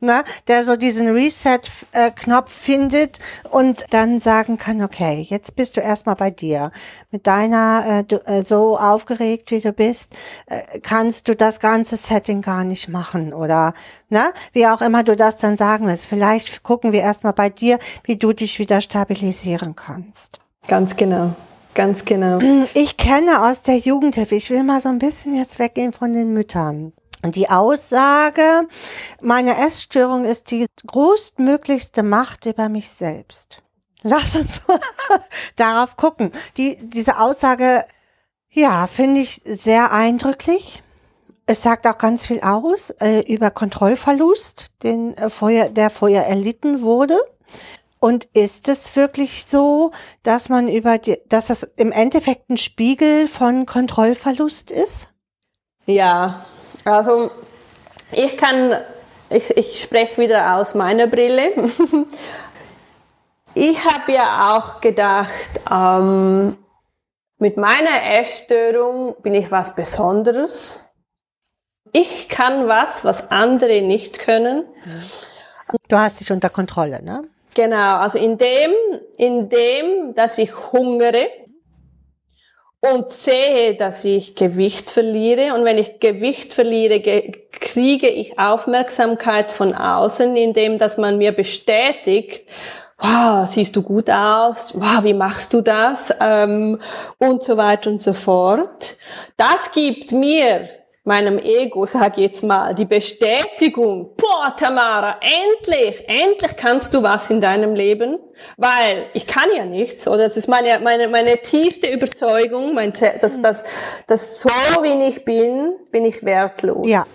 ne? Der so diesen Reset-Knopf findet und dann sagen kann, okay, jetzt bist du erstmal bei dir. Mit deiner, äh, du, äh, so aufgeregt wie du bist, äh, kannst du das ganze Setting gar nicht machen oder, ne? Wie auch immer du das dann sagen willst. Vielleicht gucken wir erstmal bei dir, wie du dich wieder stabilisieren kannst. Ganz genau. Ganz genau. [CLEARS THROAT] Ich kenne aus der Jugendhilfe, ich will mal so ein bisschen jetzt weggehen von den Müttern. Die Aussage, meine Essstörung ist die größtmöglichste Macht über mich selbst. Lass uns [LAUGHS] darauf gucken. Die, diese Aussage, ja, finde ich sehr eindrücklich. Es sagt auch ganz viel aus äh, über Kontrollverlust, den äh, vorher, der vorher erlitten wurde. Und ist es wirklich so, dass man über die, dass das im Endeffekt ein Spiegel von Kontrollverlust ist? Ja, also ich kann, ich, ich spreche wieder aus meiner Brille. [LAUGHS] ich habe ja auch gedacht, ähm, mit meiner Essstörung bin ich was Besonderes. Ich kann was, was andere nicht können. Du hast dich unter Kontrolle, ne? Genau, also in dem, in dem, dass ich hungere und sehe, dass ich Gewicht verliere und wenn ich Gewicht verliere, kriege ich Aufmerksamkeit von außen, indem dass man mir bestätigt, wow, siehst du gut aus, wow, wie machst du das ähm, und so weiter und so fort. Das gibt mir meinem Ego, sag jetzt mal, die Bestätigung, boah, Tamara, endlich, endlich kannst du was in deinem Leben, weil ich kann ja nichts, oder das ist meine, meine, meine tiefste Überzeugung, mein, dass, dass, dass so wie ich bin, bin ich wertlos. Ja.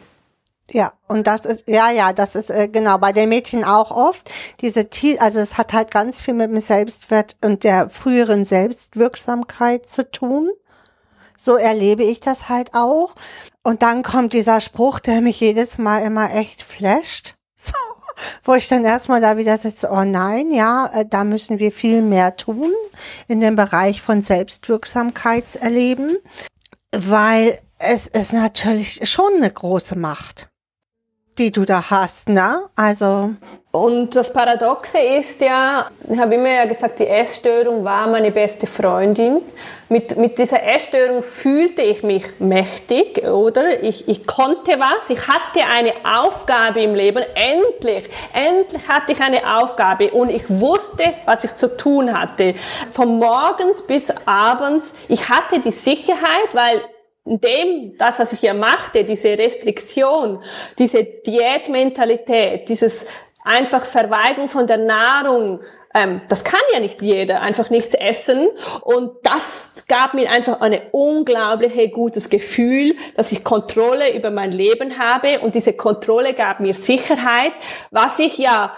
Ja, und das ist, ja, ja, das ist äh, genau bei den Mädchen auch oft. Diese, also es hat halt ganz viel mit dem Selbstwert und der früheren Selbstwirksamkeit zu tun. So erlebe ich das halt auch. Und dann kommt dieser Spruch, der mich jedes Mal immer echt flasht. [LAUGHS] So, wo ich dann erstmal da wieder sitze, oh nein, ja, äh, da müssen wir viel mehr tun in dem Bereich von Selbstwirksamkeitserleben, weil es ist natürlich schon eine große Macht, die du da hast, ne? Also. Und das Paradoxe ist ja, ich habe immer ja gesagt, die Essstörung war meine beste Freundin. Mit, mit dieser Essstörung fühlte ich mich mächtig, oder? Ich, ich konnte was, ich hatte eine Aufgabe im Leben, endlich, endlich hatte ich eine Aufgabe und ich wusste, was ich zu tun hatte. Von morgens bis abends, ich hatte die Sicherheit, weil dem, das, was ich hier machte, diese Restriktion, diese Diätmentalität, dieses einfach Verweigerung von der Nahrung, ähm, das kann ja nicht jeder, einfach nichts essen. Und das gab mir einfach ein unglaublich gutes Gefühl, dass ich Kontrolle über mein Leben habe. Und diese Kontrolle gab mir Sicherheit, was ich ja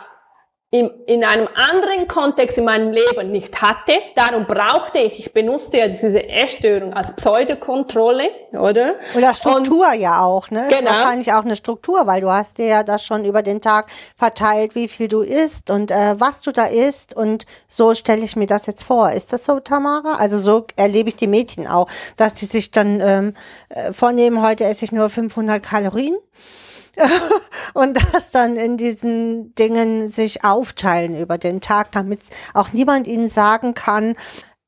in, in einem anderen Kontext in meinem Leben nicht hatte. Darum brauchte ich, ich benutzte ja diese Essstörung als Pseudokontrolle, oder? Oder Struktur Und, ja auch, ne? Genau. Wahrscheinlich auch eine Struktur, weil du hast dir ja das schon über den Tag verteilt, wie viel du isst und äh, was du da isst und so stelle ich mir das jetzt vor. Ist das so, Tamara? Also so erlebe ich die Mädchen auch, dass die sich dann ähm, äh, vornehmen, heute esse ich nur 500 Kalorien [LAUGHS] und das dann in diesen Dingen sich aufteilen über den Tag, damit auch niemand ihnen sagen kann,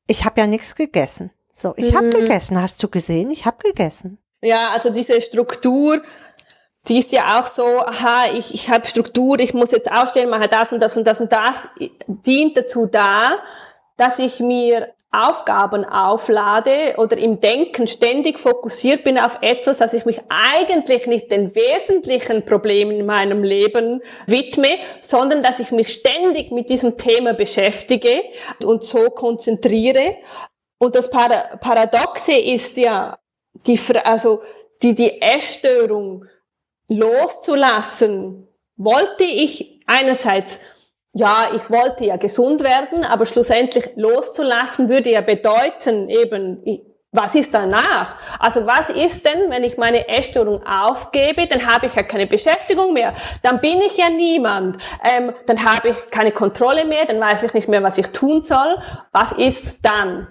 ich habe ja nichts gegessen. So, ich mhm. habe gegessen. Hast du gesehen? Ich habe gegessen. Ja, also diese Struktur, die ist ja auch so, aha, ich, ich habe Struktur, ich muss jetzt aufstehen, mache das und das und das und das, dient dazu da, dass ich mir Aufgaben auflade oder im Denken ständig fokussiert bin auf etwas, dass ich mich eigentlich nicht den wesentlichen Problemen in meinem Leben widme, sondern dass ich mich ständig mit diesem Thema beschäftige und so konzentriere. Und das Paradoxe ist ja, die, also die, die Essstörung loszulassen, wollte ich einerseits ja, ich wollte ja gesund werden, aber schlussendlich loszulassen würde ja bedeuten eben, was ist danach? Also was ist denn, wenn ich meine Essstörung aufgebe, dann habe ich ja keine Beschäftigung mehr, dann bin ich ja niemand, ähm, dann habe ich keine Kontrolle mehr, dann weiß ich nicht mehr, was ich tun soll. Was ist dann?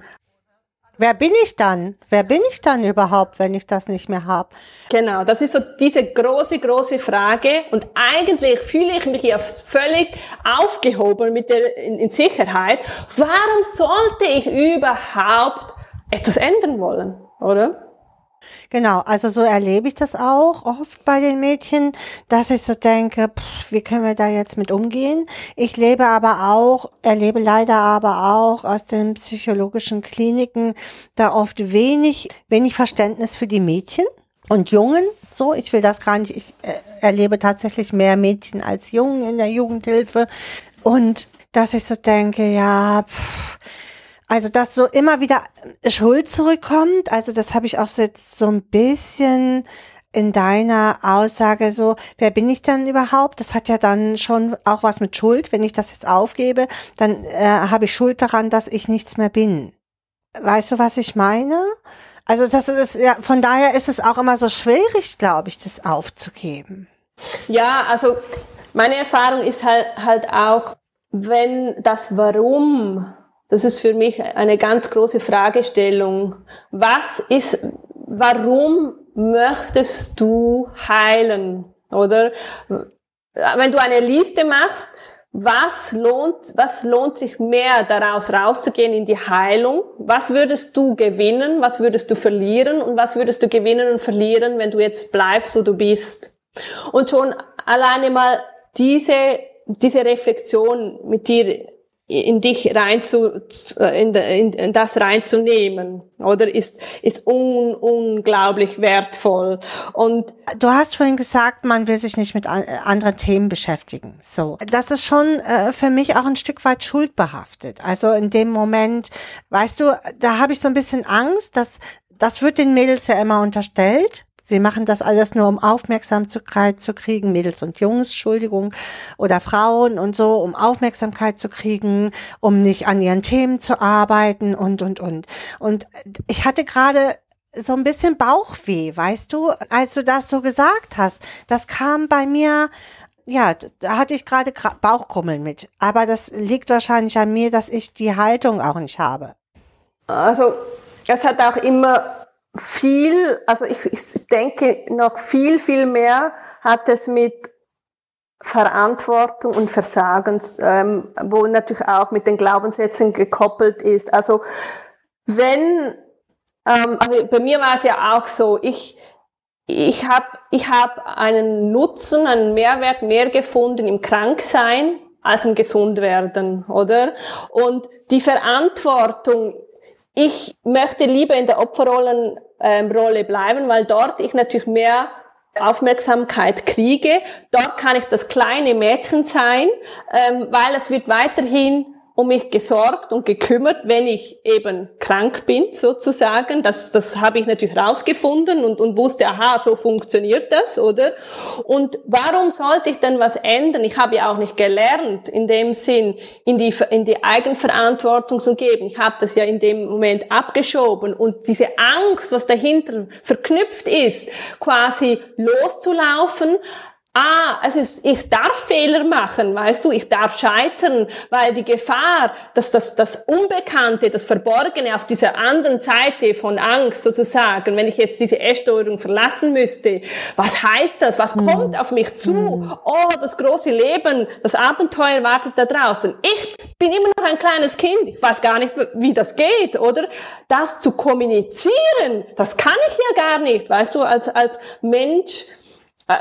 Wer bin ich dann? Wer bin ich dann überhaupt, wenn ich das nicht mehr habe? Genau, das ist so diese große, große Frage. Und eigentlich fühle ich mich ja völlig aufgehoben mit der in, in Sicherheit. Warum sollte ich überhaupt etwas ändern wollen, oder? Genau, also so erlebe ich das auch oft bei den Mädchen, dass ich so denke, pff, wie können wir da jetzt mit umgehen? Ich lebe aber auch, erlebe leider aber auch aus den psychologischen Kliniken da oft wenig, wenig Verständnis für die Mädchen und Jungen. So, ich will das gar nicht, ich äh, erlebe tatsächlich mehr Mädchen als Jungen in der Jugendhilfe und dass ich so denke, ja, pff, also, dass so immer wieder Schuld zurückkommt, also das habe ich auch so jetzt so ein bisschen in deiner Aussage so, wer bin ich dann überhaupt? Das hat ja dann schon auch was mit Schuld. Wenn ich das jetzt aufgebe, dann äh, habe ich Schuld daran, dass ich nichts mehr bin. Weißt du, was ich meine? Also das ist ja, von daher ist es auch immer so schwierig, glaube ich, das aufzugeben. Ja, also meine Erfahrung ist halt, halt auch, wenn das Warum das ist für mich eine ganz große Fragestellung. Was ist, warum möchtest du heilen? Oder wenn du eine Liste machst, was lohnt, was lohnt sich mehr daraus rauszugehen in die Heilung? Was würdest du gewinnen? Was würdest du verlieren? Und was würdest du gewinnen und verlieren, wenn du jetzt bleibst, wo du bist? Und schon alleine mal diese, diese Reflexion mit dir in dich rein zu, in, in, in das reinzunehmen, oder ist ist un, unglaublich wertvoll. Und du hast vorhin gesagt, man will sich nicht mit anderen Themen beschäftigen. So, das ist schon äh, für mich auch ein Stück weit schuldbehaftet. Also in dem Moment, weißt du, da habe ich so ein bisschen Angst, dass das wird den Mädels ja immer unterstellt Sie machen das alles nur, um Aufmerksamkeit zu kriegen, Mädels und Jungs, Entschuldigung, oder Frauen und so, um Aufmerksamkeit zu kriegen, um nicht an ihren Themen zu arbeiten und, und, und. Und ich hatte gerade so ein bisschen Bauchweh, weißt du, als du das so gesagt hast. Das kam bei mir ja, da hatte ich gerade Bauchkrummeln mit. Aber das liegt wahrscheinlich an mir, dass ich die Haltung auch nicht habe. Also, es hat auch immer viel, also ich, ich denke noch viel, viel mehr hat es mit Verantwortung und Versagen, ähm, wo natürlich auch mit den Glaubenssätzen gekoppelt ist. Also wenn, ähm, also bei mir war es ja auch so, ich, ich habe ich hab einen Nutzen, einen Mehrwert mehr gefunden im Kranksein als im Gesundwerden, oder? Und die Verantwortung ich möchte lieber in der Opferrolle Rolle bleiben, weil dort ich natürlich mehr Aufmerksamkeit kriege. Dort kann ich das kleine Mädchen sein, ähm, weil es wird weiterhin um mich gesorgt und gekümmert, wenn ich eben krank bin, sozusagen. Das, das habe ich natürlich rausgefunden und, und wusste, aha, so funktioniert das, oder? Und warum sollte ich denn was ändern? Ich habe ja auch nicht gelernt, in dem Sinn, in die, in die Eigenverantwortung zu geben. Ich habe das ja in dem Moment abgeschoben und diese Angst, was dahinter verknüpft ist, quasi loszulaufen, Ah, es ist, ich darf Fehler machen, weißt du, ich darf scheitern, weil die Gefahr, dass das, das Unbekannte, das Verborgene auf dieser anderen Seite von Angst sozusagen, wenn ich jetzt diese Essstörung verlassen müsste, was heißt das? Was kommt auf mich zu? Oh, das große Leben, das Abenteuer wartet da draußen. Ich bin immer noch ein kleines Kind, ich weiß gar nicht, wie das geht, oder? Das zu kommunizieren, das kann ich ja gar nicht, weißt du, als, als Mensch,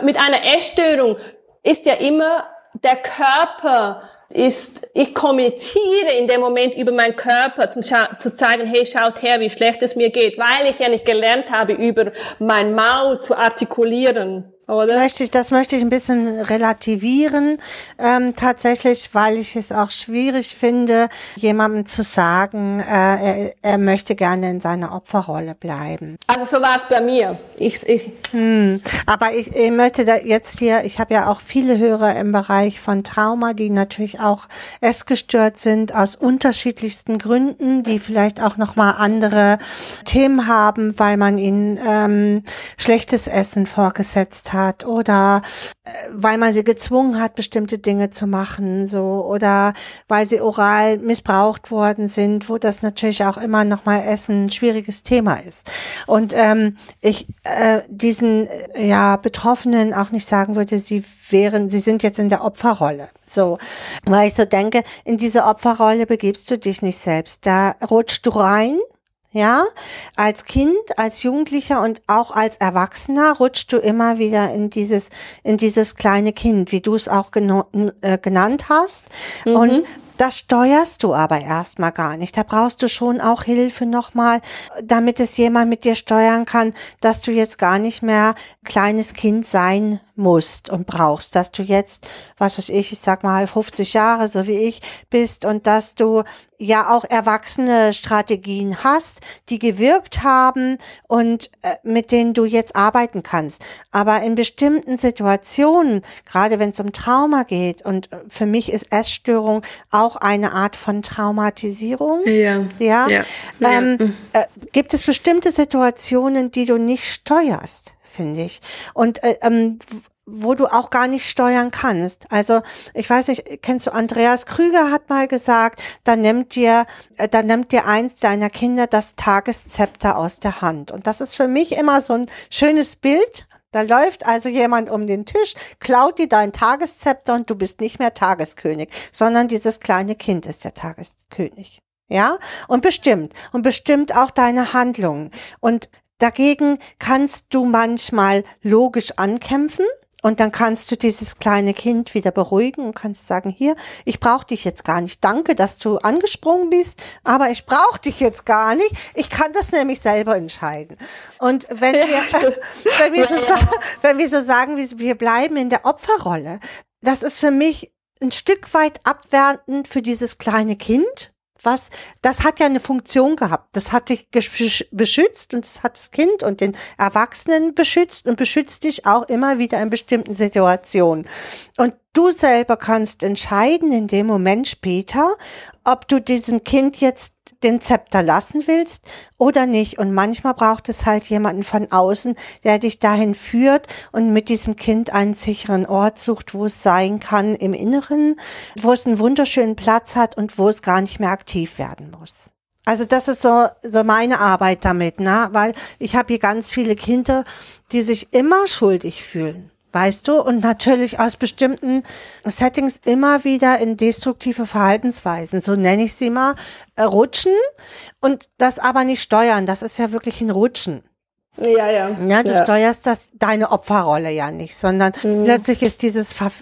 mit einer Essstörung ist ja immer der Körper ist, ich kommuniziere in dem Moment über meinen Körper, zum zu zeigen, hey, schaut her, wie schlecht es mir geht, weil ich ja nicht gelernt habe, über mein Maul zu artikulieren. Oder? Möchte ich, das möchte ich ein bisschen relativieren, ähm, tatsächlich, weil ich es auch schwierig finde, jemandem zu sagen, äh, er, er möchte gerne in seiner Opferrolle bleiben. Also so war es bei mir. Ich, ich hm, aber ich, ich möchte da jetzt hier, ich habe ja auch viele Hörer im Bereich von Trauma, die natürlich auch essgestört sind aus unterschiedlichsten Gründen, die vielleicht auch noch mal andere Themen haben, weil man ihnen ähm, schlechtes Essen vorgesetzt hat hat oder äh, weil man sie gezwungen hat, bestimmte Dinge zu machen, so oder weil sie oral missbraucht worden sind, wo das natürlich auch immer noch mal Essen ein schwieriges Thema ist. Und ähm, ich äh, diesen äh, ja Betroffenen auch nicht sagen würde, sie wären, sie sind jetzt in der Opferrolle. So, weil ich so denke, in diese Opferrolle begibst du dich nicht selbst. Da rutschst du rein ja, als Kind, als Jugendlicher und auch als Erwachsener rutscht du immer wieder in dieses, in dieses kleine Kind, wie du es auch äh, genannt hast. Mhm. Und das steuerst du aber erstmal gar nicht. Da brauchst du schon auch Hilfe nochmal, damit es jemand mit dir steuern kann, dass du jetzt gar nicht mehr kleines Kind sein musst und brauchst, dass du jetzt, was weiß ich, ich sag mal 50 Jahre, so wie ich bist und dass du ja auch erwachsene Strategien hast, die gewirkt haben und äh, mit denen du jetzt arbeiten kannst. Aber in bestimmten Situationen, gerade wenn es um Trauma geht und äh, für mich ist Essstörung auch eine Art von Traumatisierung. Ja. Ja. ja. Ähm, äh, gibt es bestimmte Situationen, die du nicht steuerst? Finde ich. Und äh, ähm, wo du auch gar nicht steuern kannst. Also ich weiß nicht, kennst du Andreas Krüger hat mal gesagt, da nimmt dir, äh, da nimmt dir eins deiner Kinder das Tageszepter aus der Hand. Und das ist für mich immer so ein schönes Bild. Da läuft also jemand um den Tisch, klaut dir dein Tageszepter und du bist nicht mehr Tageskönig, sondern dieses kleine Kind ist der Tageskönig. Ja, und bestimmt, und bestimmt auch deine Handlungen. Und dagegen kannst du manchmal logisch ankämpfen, Und dann kannst du dieses kleine Kind wieder beruhigen und kannst sagen, hier, ich brauche dich jetzt gar nicht. Danke, dass du angesprungen bist, aber ich brauche dich jetzt gar nicht. Ich kann das nämlich selber entscheiden. Und wenn wir, [LAUGHS] wenn wir, so, [LAUGHS] wenn wir so sagen, wir bleiben in der Opferrolle, das ist für mich ein Stück weit abwertend für dieses kleine Kind. Was, das hat ja eine Funktion gehabt. Das hat dich beschützt und es hat das Kind und den Erwachsenen beschützt und beschützt dich auch immer wieder in bestimmten Situationen. Und du selber kannst entscheiden in dem Moment später, ob du diesem Kind jetzt den Zepter lassen willst oder nicht. Und manchmal braucht es halt jemanden von außen, der dich dahin führt und mit diesem Kind einen sicheren Ort sucht, wo es sein kann im Inneren, wo es einen wunderschönen Platz hat und wo es gar nicht mehr aktiv werden muss. Also das ist so, so meine Arbeit damit, ne? weil ich habe hier ganz viele Kinder, die sich immer schuldig fühlen. Weißt du, und natürlich aus bestimmten Settings immer wieder in destruktive Verhaltensweisen, so nenne ich sie mal, äh, rutschen und das aber nicht steuern. Das ist ja wirklich ein Rutschen. Ja, ja. Ja, du ja. steuerst das, deine Opferrolle ja nicht, sondern plötzlich ist dieses, ver,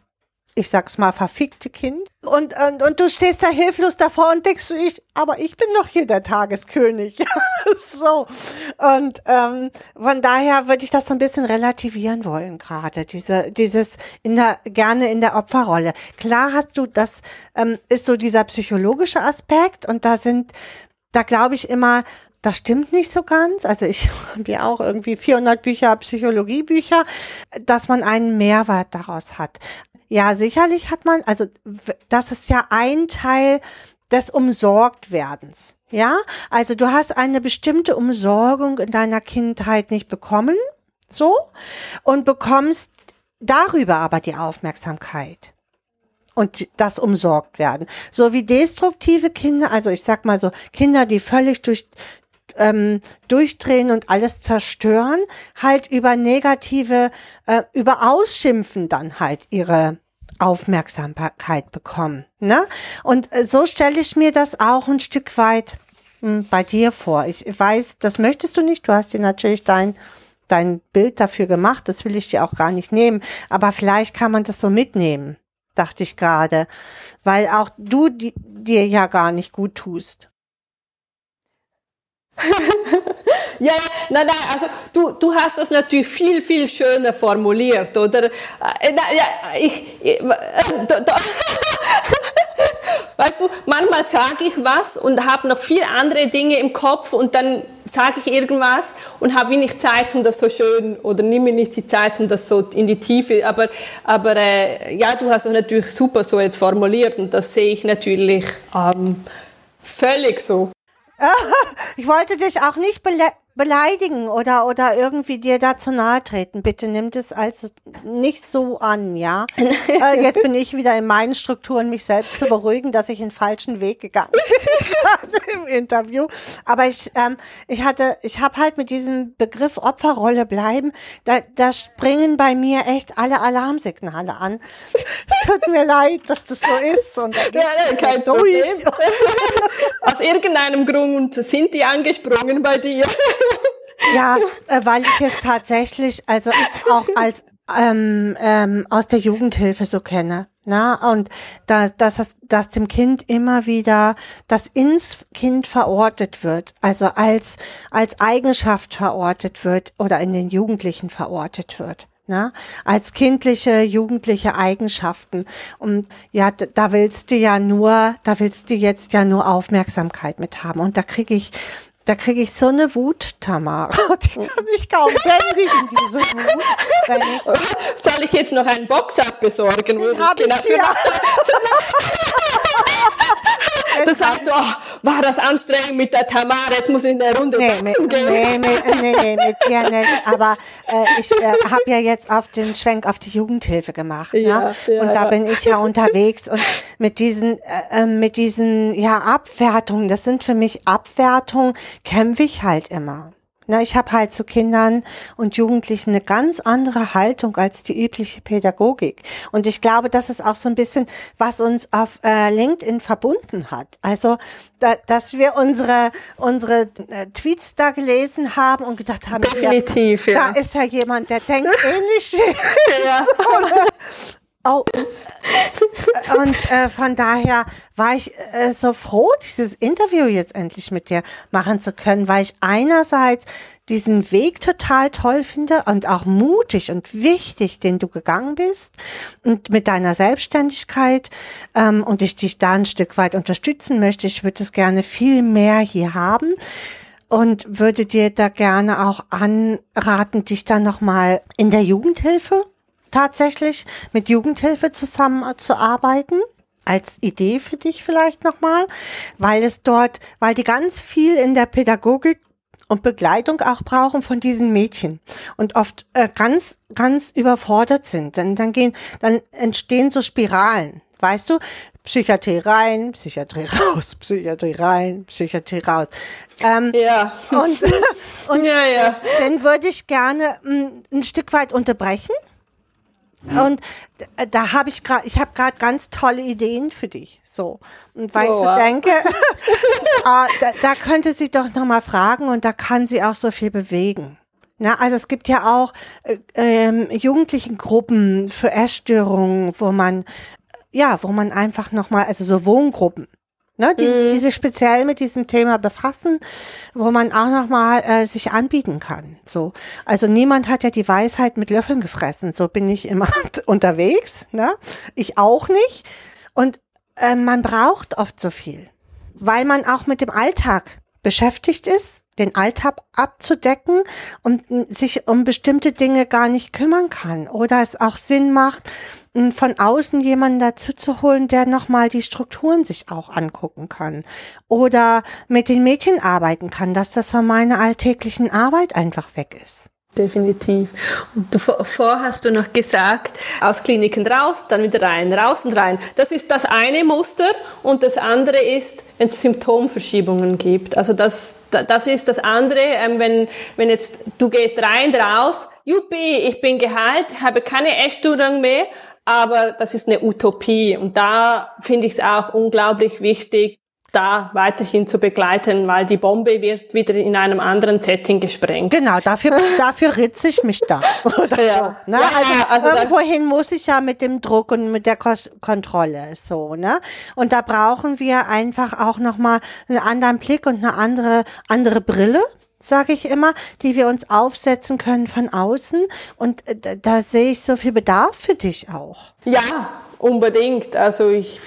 ich sag's mal, verfickte Kind. Und, und, und du stehst da hilflos davor und denkst, ich, aber ich bin doch hier der Tageskönig. [LAUGHS] so. Und ähm, von daher würde ich das so ein bisschen relativieren wollen gerade. Diese, dieses in der, gerne in der Opferrolle. Klar hast du, das ähm, ist so dieser psychologische Aspekt und da sind, da glaube ich immer, das stimmt nicht so ganz. Also ich [LAUGHS] habe ja auch irgendwie 400 Bücher, Psychologiebücher, dass man einen Mehrwert daraus hat. Ja, sicherlich hat man, also das ist ja ein Teil des Umsorgtwerdens. Ja, also du hast eine bestimmte Umsorgung in deiner Kindheit nicht bekommen, so, und bekommst darüber aber die Aufmerksamkeit und das umsorgt werden. So wie destruktive Kinder, also ich sag mal so, Kinder, die völlig durch, ähm, durchdrehen und alles zerstören, halt über negative, äh, über Ausschimpfen dann halt ihre Aufmerksamkeit bekommen. Ne? Und äh, so stelle ich mir das auch ein Stück weit hm, bei dir vor. Ich weiß, das möchtest du nicht. Du hast dir natürlich dein dein Bild dafür gemacht. Das will ich dir auch gar nicht nehmen. Aber vielleicht kann man das so mitnehmen, dachte ich gerade, weil auch du di dir ja gar nicht gut tust. [LAUGHS] Ja, nein, nein, also du, du hast das natürlich viel, viel schöner formuliert, oder? Äh, na, ja, ich, ich äh, da, da. [LAUGHS] Weißt du, manchmal sage ich was und habe noch viele andere Dinge im Kopf und dann sage ich irgendwas und habe wenig Zeit, um das so schön oder nehme nicht die Zeit, um das so in die Tiefe. Aber, aber äh, ja, du hast es natürlich super so jetzt formuliert und das sehe ich natürlich ähm, völlig so. [LAUGHS] Ich wollte dich auch nicht bele beleidigen oder, oder irgendwie dir dazu nahe treten. Bitte nimm das als nicht so an, ja? [LAUGHS] äh, jetzt bin ich wieder in meinen Strukturen, mich selbst zu beruhigen, dass ich den falschen Weg gegangen [LAUGHS] bin im Interview. Aber ich, ähm, ich hatte, ich habe halt mit diesem Begriff Opferrolle bleiben, da, da springen bei mir echt alle Alarmsignale an. Es tut mir leid, dass das so ist. Und da Ja, kein durch. Problem. Aus irgendeinem Grund sind die angesprungen bei dir. Ja, äh, weil ich es tatsächlich, also auch als ähm, ähm, aus der Jugendhilfe so kenne. Na, und da, dass, es, dass dem Kind immer wieder das ins Kind verortet wird, also als, als Eigenschaft verortet wird oder in den Jugendlichen verortet wird. Na, als kindliche, jugendliche Eigenschaften. Und ja, da willst du ja nur, da willst du jetzt ja nur Aufmerksamkeit mit haben. Und da kriege ich, da kriege ich so eine Wut, Tamara. [LAUGHS] Die kann ich kaum bändigen, diese Wut. Wenn ich, [LAUGHS] Soll ich jetzt noch einen Boxsack besorgen? den habe ich Genau, hier. [LAUGHS] Das heißt, oh, war das anstrengend mit der Tamara, jetzt muss ich in der Runde Nee, mit, gehen. nee, mit, nee, nee, mit dir nicht. Aber äh, ich äh, habe ja jetzt auf den Schwenk auf die Jugendhilfe gemacht. Ja, ne? ja, und da ja. bin ich ja unterwegs und mit diesen, äh, äh, mit diesen ja Abwertungen, das sind für mich Abwertungen, kämpfe ich halt immer. Na, ich habe halt zu Kindern und Jugendlichen eine ganz andere Haltung als die übliche Pädagogik. Und ich glaube, das ist auch so ein bisschen, was uns auf äh, LinkedIn verbunden hat. Also, da, dass wir unsere, unsere äh, Tweets da gelesen haben und gedacht haben, Definitiv, ja, ja. da ist ja jemand, der denkt [LAUGHS] ähnlich wie Ja. [LAUGHS] Oh, und äh, von daher war ich äh, so froh, dieses Interview jetzt endlich mit dir machen zu können, weil ich einerseits diesen Weg total toll finde und auch mutig und wichtig, den du gegangen bist und mit deiner Selbstständigkeit ähm, und ich dich da ein Stück weit unterstützen möchte. Ich würde es gerne viel mehr hier haben und würde dir da gerne auch anraten, dich dann nochmal in der Jugendhilfe tatsächlich mit Jugendhilfe zusammenzuarbeiten als Idee für dich vielleicht nochmal, weil es dort, weil die ganz viel in der Pädagogik und Begleitung auch brauchen von diesen Mädchen und oft äh, ganz, ganz überfordert sind. Dann, dann gehen, dann entstehen so Spiralen. Weißt du, Psychiatrie rein, Psychiatrie [LAUGHS] raus, Psychiatrie rein, Psychiatrie raus. Ähm, Ja. und, [LAUGHS] und Ja, ja. den würde ich gerne mm, ein Stück weit unterbrechen. Und da habe ich gerade, ich habe gerade ganz tolle Ideen für dich. So und weil ich Oh, so wow. denke, [LAUGHS] [LAUGHS] ah, da, da könnte sie doch noch mal fragen und da kann sie auch so viel bewegen. Na, also es gibt ja auch äh, ähm, Jugendlichen-Gruppen für Essstörungen, wo man ja, wo man einfach noch mal, also so Wohngruppen, ne, die, die sich speziell mit diesem Thema befassen, wo man auch noch mal äh, sich anbieten kann. So, also niemand hat ja die Weisheit mit Löffeln gefressen. So bin ich immer [LAUGHS] unterwegs, ne? Ich auch nicht. Und äh, man braucht oft so viel, weil man auch mit dem Alltag beschäftigt ist, den Alltag abzudecken und sich um bestimmte Dinge gar nicht kümmern kann oder es auch Sinn macht, von außen jemanden dazu zu holen, der nochmal die Strukturen sich auch angucken kann oder mit den Mädchen arbeiten kann, dass das von meiner alltäglichen Arbeit einfach weg ist. Definitiv. Und davor hast du noch gesagt, aus Kliniken raus, dann wieder rein, raus und rein. Das ist das eine Muster und das andere ist, wenn es Symptomverschiebungen gibt. Also das, das ist das andere, ähm, wenn, wenn jetzt du gehst rein, raus, juppie, ich bin geheilt, habe keine Essstörung mehr, aber das ist eine Utopie. Und da finde ich es auch unglaublich wichtig, da weiterhin zu begleiten, weil die Bombe wird wieder in einem anderen Setting gesprengt. Genau, dafür, [LAUGHS] dafür ritze ich mich da. Oder Ja. so, ne? Ja, also, also irgendwohin muss ich ja mit dem Druck und mit der Kos Kontrolle so, ne? Und da brauchen wir einfach auch nochmal einen anderen Blick und eine andere, andere Brille sage ich immer, die wir uns aufsetzen können von außen. Und äh, da, da sehe ich so viel Bedarf für dich auch. Ja, unbedingt. Also ich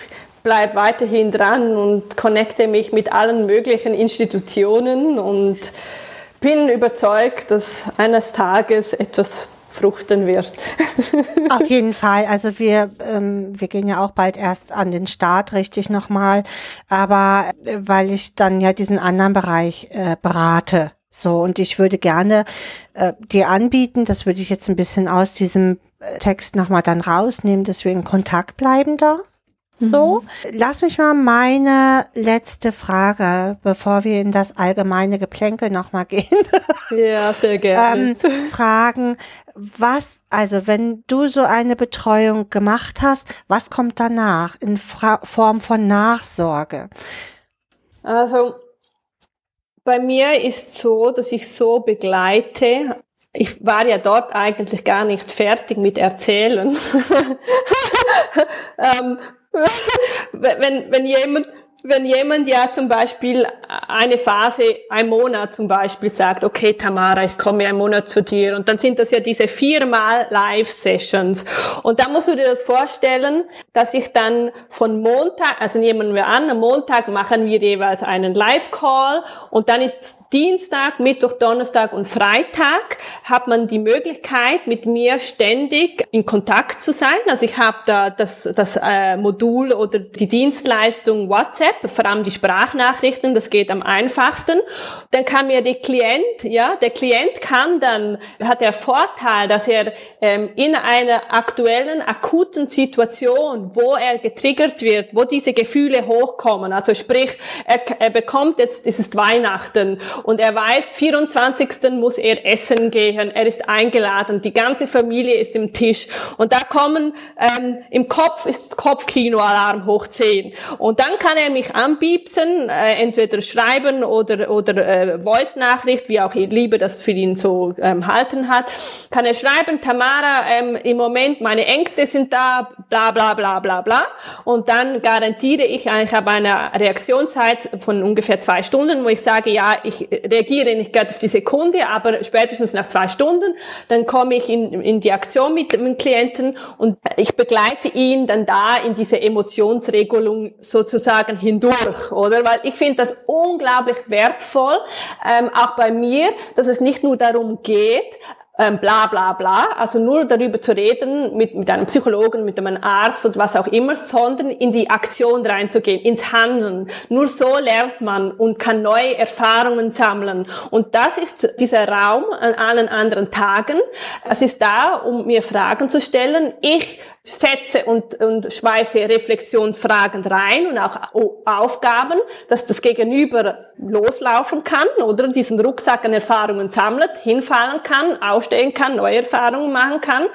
bleibe weiterhin dran und connecte mich mit allen möglichen Institutionen und bin überzeugt, dass eines Tages etwas fruchten wird. [LAUGHS] Auf jeden Fall. Also wir, ähm, wir gehen ja auch bald erst an den Start richtig nochmal, aber äh, weil ich dann ja diesen anderen Bereich äh, berate. So, und ich würde gerne äh, dir anbieten, das würde ich jetzt ein bisschen aus diesem äh, Text nochmal dann rausnehmen, dass wir in Kontakt bleiben da. So, lass mich mal meine letzte Frage, bevor wir in das allgemeine Geplänkel nochmal gehen, [LAUGHS] ja, sehr gerne. ähm, fragen, was, also wenn du so eine Betreuung gemacht hast, was kommt danach in Fra Form von Nachsorge? Also bei mir ist so, dass ich so begleite. Ich war ja dort eigentlich gar nicht fertig mit Erzählen. [LAUGHS] ähm, [LAUGHS] wenn, wenn jemand wenn jemand ja zum Beispiel eine Phase, ein Monat zum Beispiel sagt, okay Tamara, ich komme einen Monat zu dir. Und dann sind das ja diese viermal Live-Sessions. Und da musst du dir das vorstellen, dass ich dann von Montag, also nehmen wir an, am Montag machen wir jeweils einen Live-Call. Und dann ist Dienstag, Mittwoch, Donnerstag und Freitag hat man die Möglichkeit, mit mir ständig in Kontakt zu sein. Also ich habe da das, das äh, Modul oder die Dienstleistung WhatsApp WhatsApp, vor allem die Sprachnachrichten, das geht am einfachsten. Dann kann mir der Klient, ja, der Klient kann dann, hat der Vorteil, dass er ähm, in einer aktuellen, akuten Situation, wo er getriggert wird, wo diese Gefühle hochkommen, also sprich, er, er bekommt jetzt, es ist Weihnachten und er weiß, 24. muss er essen gehen, er ist eingeladen, die ganze Familie ist im Tisch und da kommen, ähm, im Kopf ist Kopfkinoalarm hoch 10 und dann kann er mich anbiepsen, äh, entweder schreiben oder, oder äh, Voice-Nachricht, wie auch Liebe das für ihn so ähm, halten hat, kann er schreiben, Tamara, ähm, im Moment meine Ängste sind da, bla bla bla bla bla. Und dann garantiere ich eigentlich ab einer Reaktionszeit von ungefähr zwei Stunden, wo ich sage, ja, ich reagiere nicht gerade auf die Sekunde, aber spätestens nach zwei Stunden, dann komme ich in, in die Aktion mit dem Klienten und ich begleite ihn dann da in diese Emotionsregelung sozusagen hindurch, oder? Weil ich finde das unglaublich wertvoll, ähm, auch bei mir, dass es nicht nur darum geht, ähm, bla bla bla, also nur darüber zu reden mit, mit einem Psychologen, mit einem Arzt und was auch immer, sondern in die Aktion reinzugehen, ins Handeln. Nur so lernt man und kann neue Erfahrungen sammeln. Und das ist dieser Raum an allen anderen Tagen. Es ist da, um mir Fragen zu stellen. Ich setze und, und schmeiße Reflexionsfragen rein und auch Aufgaben, dass das Gegenüber loslaufen kann oder diesen Rucksack an Erfahrungen sammelt, hinfallen kann, ausstehen kann, neue Erfahrungen machen kann.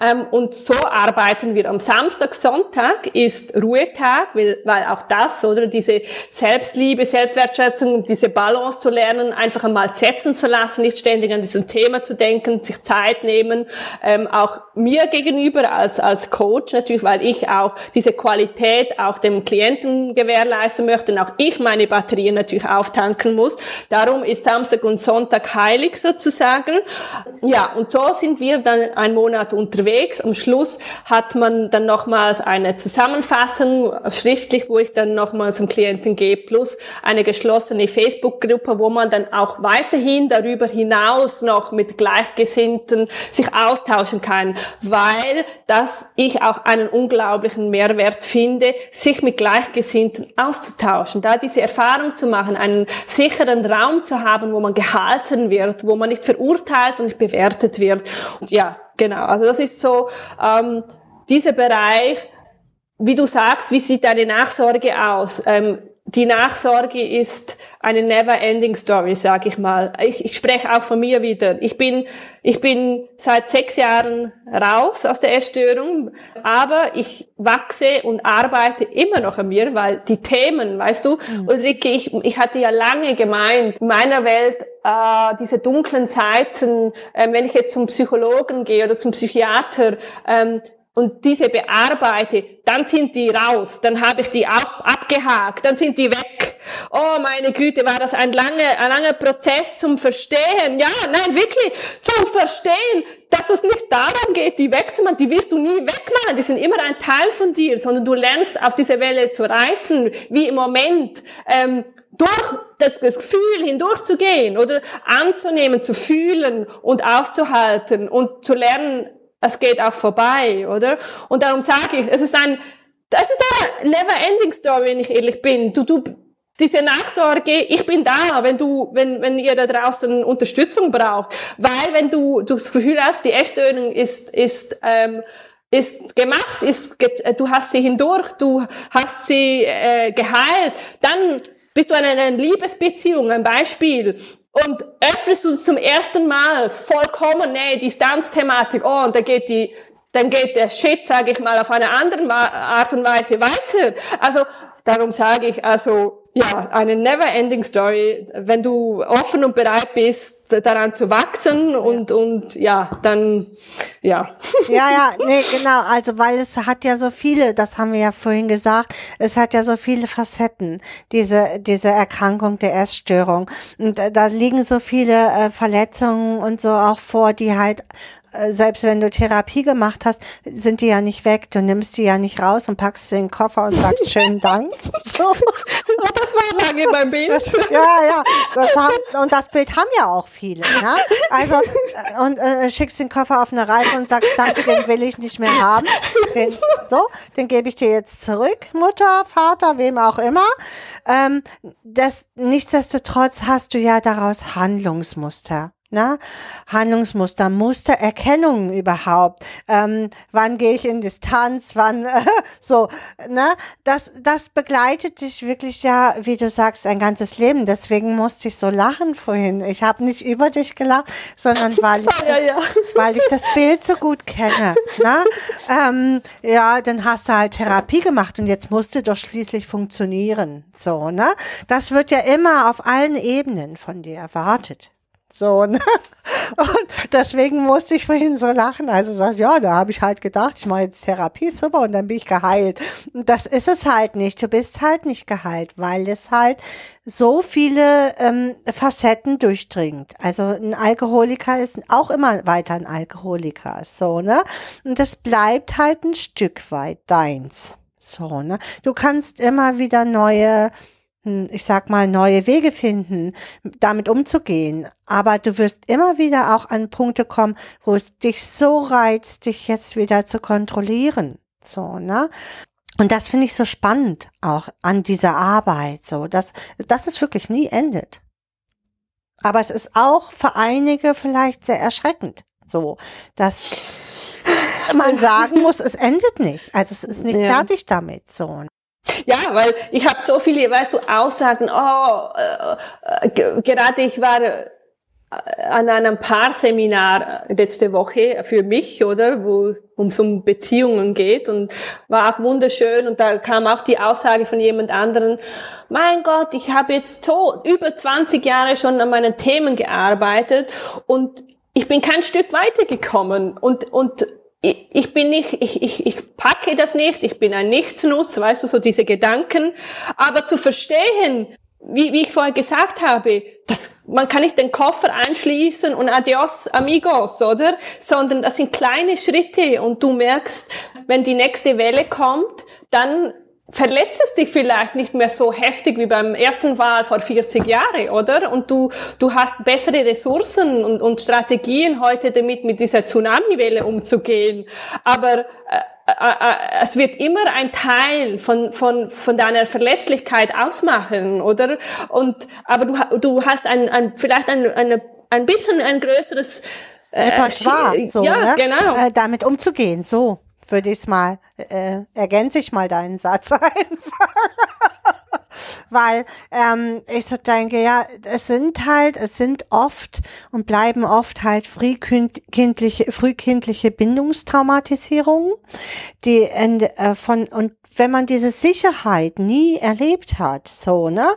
Ähm, und so arbeiten wir. Am Samstag, Sonntag ist Ruhetag, weil, weil auch das oder diese Selbstliebe, Selbstwertschätzung, diese Balance zu lernen, einfach einmal setzen zu lassen, nicht ständig an diesem Thema zu denken, sich Zeit nehmen, ähm, auch mir gegenüber als, als Coach natürlich, weil ich auch diese Qualität auch dem Klienten gewährleisten möchte und auch ich meine Batterien natürlich auftanken muss. Darum ist Samstag und Sonntag heilig sozusagen. Ja, und so sind wir dann einen Monat unterwegs. Am Schluss hat man dann nochmals eine Zusammenfassung schriftlich, wo ich dann nochmals zum Klienten gehe, plus eine geschlossene Facebook-Gruppe, wo man dann auch weiterhin darüber hinaus noch mit Gleichgesinnten sich austauschen kann, weil das ich auch einen unglaublichen Mehrwert finde, sich mit Gleichgesinnten auszutauschen, da diese Erfahrung zu machen, einen sicheren Raum zu haben, wo man gehalten wird, wo man nicht verurteilt und nicht bewertet wird. Und ja, genau. Also das ist so ähm, dieser Bereich. Wie du sagst, wie sieht deine Nachsorge aus? Ähm, die Nachsorge ist eine never-ending Story, sag ich mal. Ich, ich spreche auch von mir wieder. Ich bin, ich bin seit sechs Jahren raus aus der Essstörung, aber ich wachse und arbeite immer noch an mir, weil die Themen, weißt du, mhm. Ulrike, ich, ich hatte ja lange gemeint, in meiner Welt äh, diese dunklen Zeiten, äh, wenn ich jetzt zum Psychologen gehe oder zum Psychiater, ähm, und diese bearbeite, dann sind die raus, dann habe ich die auch abgehakt, dann sind die weg. Oh meine Güte, war das ein langer, ein langer Prozess zum Verstehen. Ja, nein, wirklich zum Verstehen, dass es nicht darum geht, die wegzumachen, die wirst du nie wegmachen, die sind immer ein Teil von dir, sondern du lernst auf diese Welle zu reiten, wie im Moment. Ähm, durch das Gefühl hindurchzugehen oder anzunehmen, zu fühlen und auszuhalten und zu lernen, es geht auch vorbei, oder? Und darum sage ich, es ist ein, das ist eine never-ending Story, wenn ich ehrlich bin. Du, du, diese Nachsorge, ich bin da, wenn du, wenn, wenn ihr da draußen Unterstützung braucht. Weil wenn du, du das Gefühl hast, die Essstörung ist, ist, ähm, ist gemacht, ist, du hast sie hindurch, du hast sie äh, geheilt, dann bist du in einer Liebesbeziehung, ein Beispiel, und öffnest du zum ersten Mal vollkommen, nee, Distanzthematik, oh, und da geht die, dann geht der Shit, sage ich mal, auf eine andere Art und Weise weiter. Also darum sage ich, also ja, eine never-ending Story, wenn du offen und bereit bist, daran zu wachsen und, und ja, dann, ja. Ja, ja, nee, genau, also weil es hat ja so viele, das haben wir ja vorhin gesagt, es hat ja so viele Facetten, diese, diese Erkrankung der Essstörung. Und da liegen so viele äh, Verletzungen und so auch vor, die halt äh, selbst wenn du Therapie gemacht hast, sind die ja nicht weg. Du nimmst die ja nicht raus und packst sie in den Koffer und sagst schönen Dank. [LAUGHS] So. Oh, das war lange beim Bild. Das, ja, ja. Das haben, und das Bild haben ja auch viele. Ja? Also, äh, und äh, schickst den Koffer auf eine Reise und sagst, danke, den will ich nicht mehr haben. Den, so, den gebe ich dir jetzt zurück, Mutter, Vater, wem auch immer. Ähm, das, nichtsdestotrotz hast du ja daraus Handlungsmuster. Ne? Handlungsmuster, Mustererkennung überhaupt. Ähm, wann gehe ich in Distanz, wann äh, [LAUGHS] so, ne? Das, das begleitet dich wirklich ja, wie du sagst, ein ganzes Leben. Deswegen musste ich so lachen vorhin. Ich habe nicht über dich gelacht, sondern [LAUGHS] weil ich, das, Ja, ja. [LAUGHS] weil ich das Bild so gut kenne. Ne? Ähm, ja, dann hast du halt Therapie gemacht und jetzt musste doch schließlich funktionieren. So, ne? Das wird ja immer auf allen Ebenen von dir erwartet. So, ne? [LAUGHS] Und deswegen musste ich vorhin so lachen. Also sag, ja, da habe ich halt gedacht, ich mache jetzt Therapie, super, und dann bin ich geheilt. Und das ist es halt nicht. Du bist halt nicht geheilt, weil es halt so viele ähm, Facetten durchdringt. Also ein Alkoholiker ist auch immer weiter ein Alkoholiker. So, ne? Und das bleibt halt ein Stück weit deins. So, ne? Du kannst immer wieder neue ich sag mal, neue Wege finden, damit umzugehen. Aber du wirst immer wieder auch an Punkte kommen, wo es dich so reizt, dich jetzt wieder zu kontrollieren. So, ne? Und das finde ich so spannend auch an dieser Arbeit, so, dass, dass es wirklich nie endet. Aber es ist auch für einige vielleicht sehr erschreckend, so, dass man [LAUGHS] sagen muss, es endet nicht. Also es ist nicht Ja. fertig damit, so. Ja, weil ich habe so viele, weißt du, Aussagen, oh, äh, äh, ge- gerade ich war äh, an einem Paarseminar letzte Woche für mich, oder, wo um um Beziehungen geht und war auch wunderschön und da kam auch die Aussage von jemand anderen, mein Gott, ich habe jetzt so über 20 Jahre schon an meinen Themen gearbeitet und ich bin kein Stück weitergekommen und, und ich ich bin nicht, ich, ich, ich packe das nicht, ich bin ein Nichtsnutz, weißt du, so diese Gedanken. Aber zu verstehen, wie, wie ich vorher gesagt habe, das, man kann nicht den Koffer einschließen und adios amigos, oder? Sondern das sind kleine Schritte und du merkst, wenn die nächste Welle kommt, dann verletzt es dich vielleicht nicht mehr so heftig wie beim ersten Mal vor 40 Jahren, oder? Und du, du hast bessere Ressourcen und, und Strategien heute damit, mit dieser Tsunami-Welle umzugehen. Aber äh, äh, äh, es wird immer ein Teil von, von, von deiner Verletzlichkeit ausmachen, oder? Und, aber du, du hast ein, ein, vielleicht ein, eine, ein bisschen ein größeres äh, Repertoire, Schi- so, ja, ne? genau. Äh, damit umzugehen, so würde ich mal, äh, ergänze ich mal deinen Satz [LAUGHS] einfach. Weil ähm, ich so denke, ja, es sind halt, es sind oft und bleiben oft halt frühkindliche, frühkindliche Bindungstraumatisierungen, die in, äh, von und wenn man diese Sicherheit nie erlebt hat, so, ne?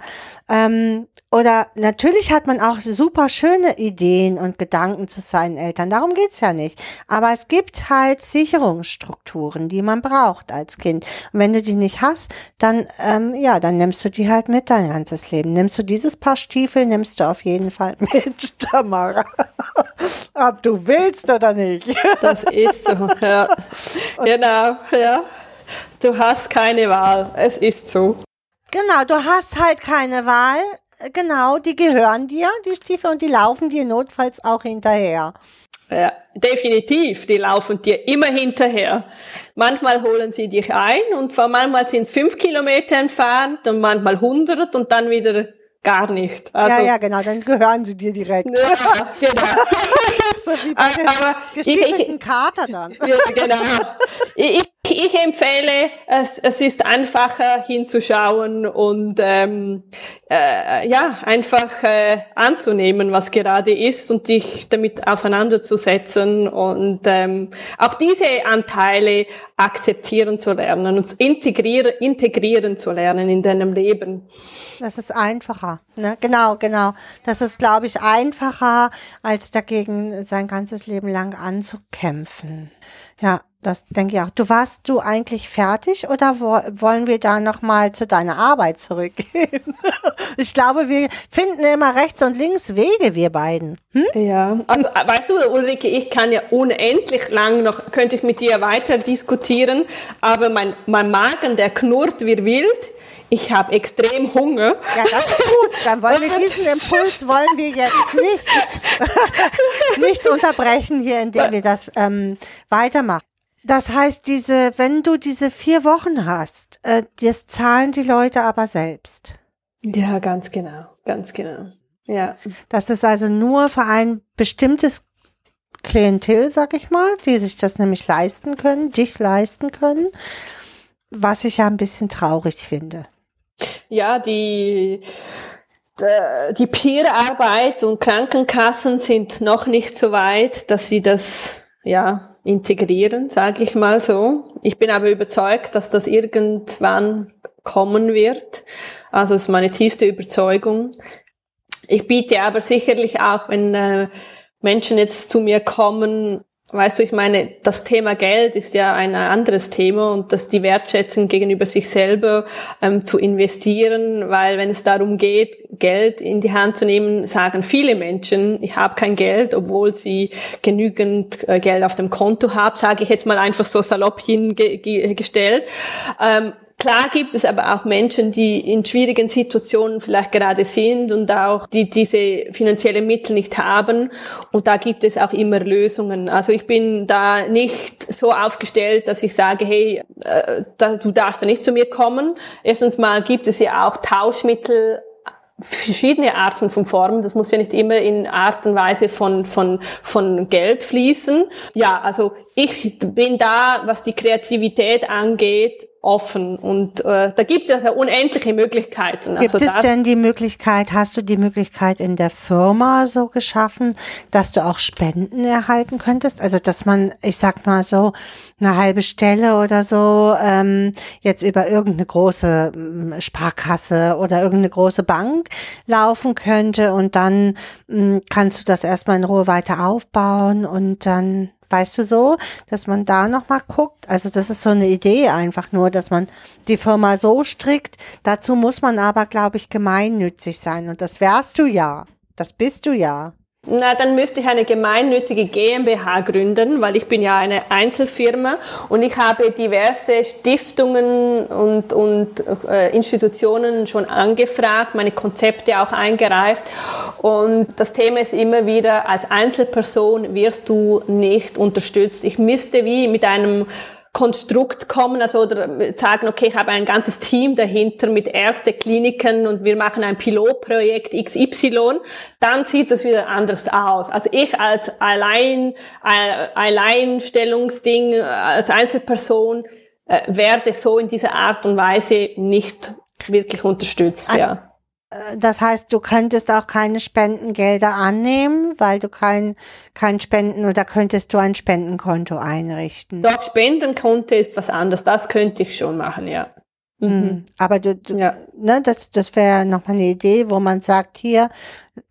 Ähm, oder natürlich hat man auch super schöne Ideen und Gedanken zu seinen Eltern. Darum geht's ja nicht. Aber es gibt halt Sicherungsstrukturen, die man braucht als Kind. Und wenn du die nicht hast, dann, ähm, ja, dann nimmst du die halt mit dein ganzes Leben. Nimmst du dieses Paar Stiefel, nimmst du auf jeden Fall [LAUGHS] mit, Tamara. Ob du willst oder nicht. Das ist so, ja. [LAUGHS] Genau, ja. Du hast keine Wahl. Es ist so. Genau, du hast halt keine Wahl. Genau, die gehören dir, die Stiefel, und die laufen dir notfalls auch hinterher. Ja, definitiv, die laufen dir immer hinterher. Manchmal holen sie dich ein und manchmal sind es fünf Kilometer entfernt und manchmal 100 und dann wieder gar nicht. Also, ja, ja, genau, dann gehören sie dir direkt. ja, genau. [LAUGHS] so wie bei den Aber ich- ich- Kater dann. Ja, genau. [LAUGHS] Ich, ich empfehle, es, es ist einfacher hinzuschauen und ähm, äh, ja, einfach äh, anzunehmen, was gerade ist und dich damit auseinanderzusetzen und ähm, auch diese Anteile akzeptieren zu lernen und integrieren, integrieren zu lernen in deinem Leben. Das ist einfacher. Ne? Genau, genau. Das ist, glaube ich, einfacher, als dagegen sein ganzes Leben lang anzukämpfen. Ja, das denke ich auch. Du warst du eigentlich fertig oder wo, wollen wir da nochmal zu deiner Arbeit zurückgehen? [LAUGHS] ich glaube, wir finden immer rechts und links Wege, wir beiden. Hm? Ja, also äh, weißt du, Ulrike, ich kann ja unendlich lang noch, könnte ich mit dir weiter diskutieren, aber mein, mein Magen, der knurrt wie wild. Ich habe extrem Hunger. Ja, das ist gut. Dann wollen wir [LAUGHS] diesen Impuls wollen wir jetzt nicht, [LAUGHS] nicht unterbrechen hier, indem wir das ähm, weitermachen. Das heißt, diese, wenn du diese vier Wochen hast, äh, das zahlen die Leute aber selbst. Ja, ganz genau, ganz genau. Ja. Das ist also nur für ein bestimmtes Klientel, sag ich mal, die sich das nämlich leisten können, dich leisten können, was ich ja ein bisschen traurig finde. Ja, die, die Peer-Arbeit und Krankenkassen sind noch nicht so weit, dass sie das, ja, integrieren, sage ich mal so. Ich bin aber überzeugt, dass das irgendwann kommen wird. Also das ist meine tiefste Überzeugung. Ich biete aber sicherlich auch, wenn äh, Menschen jetzt zu mir kommen Weißt du, ich meine, das Thema Geld ist ja ein anderes Thema und dass die Wertschätzung gegenüber sich selber ähm, zu investieren, weil wenn es darum geht, Geld in die Hand zu nehmen, sagen viele Menschen, ich habe kein Geld, obwohl sie genügend äh, Geld auf dem Konto haben, sage ich jetzt mal einfach so salopp hingestellt. Ähm, Klar gibt es aber auch Menschen, die in schwierigen Situationen vielleicht gerade sind und auch die diese finanziellen Mittel nicht haben. Und da gibt es auch immer Lösungen. Also ich bin da nicht so aufgestellt, dass ich sage, hey, äh, du darfst da nicht zu mir kommen. Erstens mal gibt es ja auch Tauschmittel verschiedene Arten von Formen. Das muss ja nicht immer in Art und Weise von, von, von Geld fließen. Ja, also ich bin da, was die Kreativität angeht, offen und äh, da gibt es ja unendliche Möglichkeiten. Gibt also es denn die Möglichkeit, hast du die Möglichkeit in der Firma so geschaffen, dass du auch Spenden erhalten könntest? Also dass man, ich sag mal so, eine halbe Stelle oder so ähm, jetzt über irgendeine große ähm, Sparkasse oder irgendeine große Bank laufen könnte und dann ähm, kannst du das erstmal in Ruhe weiter aufbauen und dann Weißt du so, dass man da nochmal guckt? Also das ist so eine Idee einfach nur, dass man die Firma so strickt. Dazu muss man aber, glaube ich, gemeinnützig sein. Und das wärst du ja. Das bist du ja. Na, dann müsste ich eine gemeinnützige GmbH gründen, weil ich bin ja eine Einzelfirma und ich habe diverse Stiftungen und, und äh, Institutionen schon angefragt, meine Konzepte auch eingereicht und das Thema ist immer wieder, als Einzelperson wirst du nicht unterstützt. Ich müsste wie mit einem Konstrukt kommen, also oder sagen, okay, ich habe ein ganzes Team dahinter mit Ärzte, Kliniken und wir machen ein Pilotprojekt XY, dann sieht das wieder anders aus. Also ich als allein, Alleinstellungsding, als Einzelperson äh, werde so in dieser Art und Weise nicht wirklich unterstützt, ja. Äh, das heißt, du könntest auch keine Spendengelder annehmen, weil du kein, kein Spenden oder könntest du ein Spendenkonto einrichten? Doch, Spendenkonto ist was anderes. Das könnte ich schon machen, ja. Mhm. mhm. Aber du, du ja. ne, das, das wäre nochmal eine Idee, wo man sagt, hier,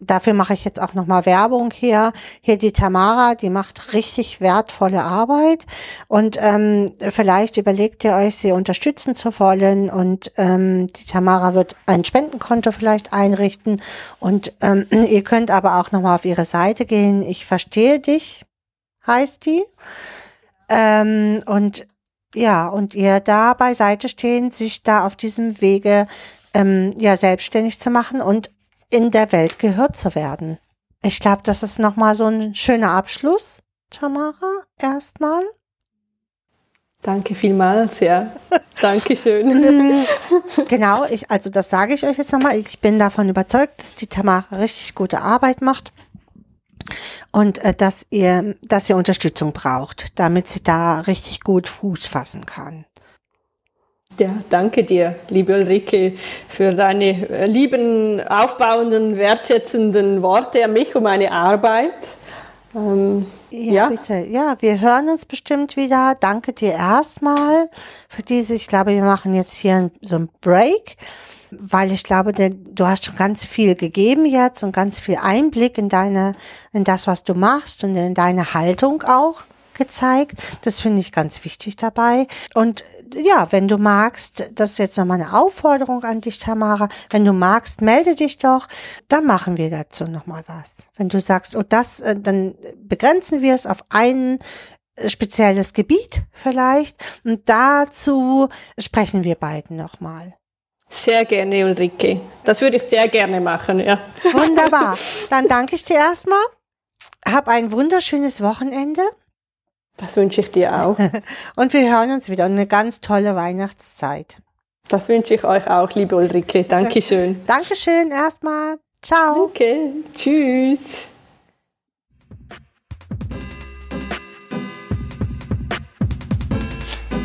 dafür mache ich jetzt auch nochmal Werbung hier. Hier die Tamara, die macht richtig wertvolle Arbeit. Und ähm, vielleicht überlegt ihr euch, sie unterstützen zu wollen. Und ähm, die Tamara wird ein Spendenkonto vielleicht einrichten. Und ähm, [CLEARS THROAT] ihr könnt aber auch nochmal auf ihre Seite gehen. Ich verstehe dich, heißt die. Ähm, und ja, und ihr da beiseite stehen, sich da auf diesem Wege ähm, ja selbstständig zu machen und in der Welt gehört zu werden. Ich glaube, das ist nochmal so ein schöner Abschluss, Tamara, erstmal. Danke vielmals, ja. [LAUGHS] Dankeschön. genau, ich, also das sage ich euch jetzt nochmal. Ich bin davon überzeugt, dass die Tamara richtig gute Arbeit macht und äh, dass ihr, dass ihr Unterstützung braucht, damit sie da richtig gut Fuß fassen kann. Ja, danke dir, liebe Ulrike, für deine äh, lieben, aufbauenden, wertschätzenden Worte an mich und meine Arbeit. Ähm, ja, ja, bitte. Ja, wir hören uns bestimmt wieder. Danke dir erstmal für diese. Ich glaube, wir machen jetzt hier so ein Break weil ich glaube, du hast schon ganz viel gegeben jetzt und ganz viel Einblick in deine, in das, was du machst und in deine Haltung auch gezeigt. Das finde ich ganz wichtig dabei. Und ja, wenn du magst, das ist jetzt nochmal eine Aufforderung an dich, Tamara. Wenn du magst, melde dich doch. Dann machen wir dazu nochmal was. Wenn du sagst, oh, das, äh, dann begrenzen wir es auf ein äh, spezielles Gebiet vielleicht. Und dazu sprechen wir beiden nochmal. Sehr gerne, Ulrike. Das würde ich sehr gerne machen, ja. Wunderbar. [LAUGHS] Dann danke ich dir erstmal. Hab ein wunderschönes Wochenende. Das wünsche ich dir auch. [LAUGHS] Und wir hören uns wieder. Eine ganz tolle Weihnachtszeit. Das wünsche ich euch auch, liebe Ulrike. Dankeschön. Dankeschön erstmal. Ciao. Okay, tschüss.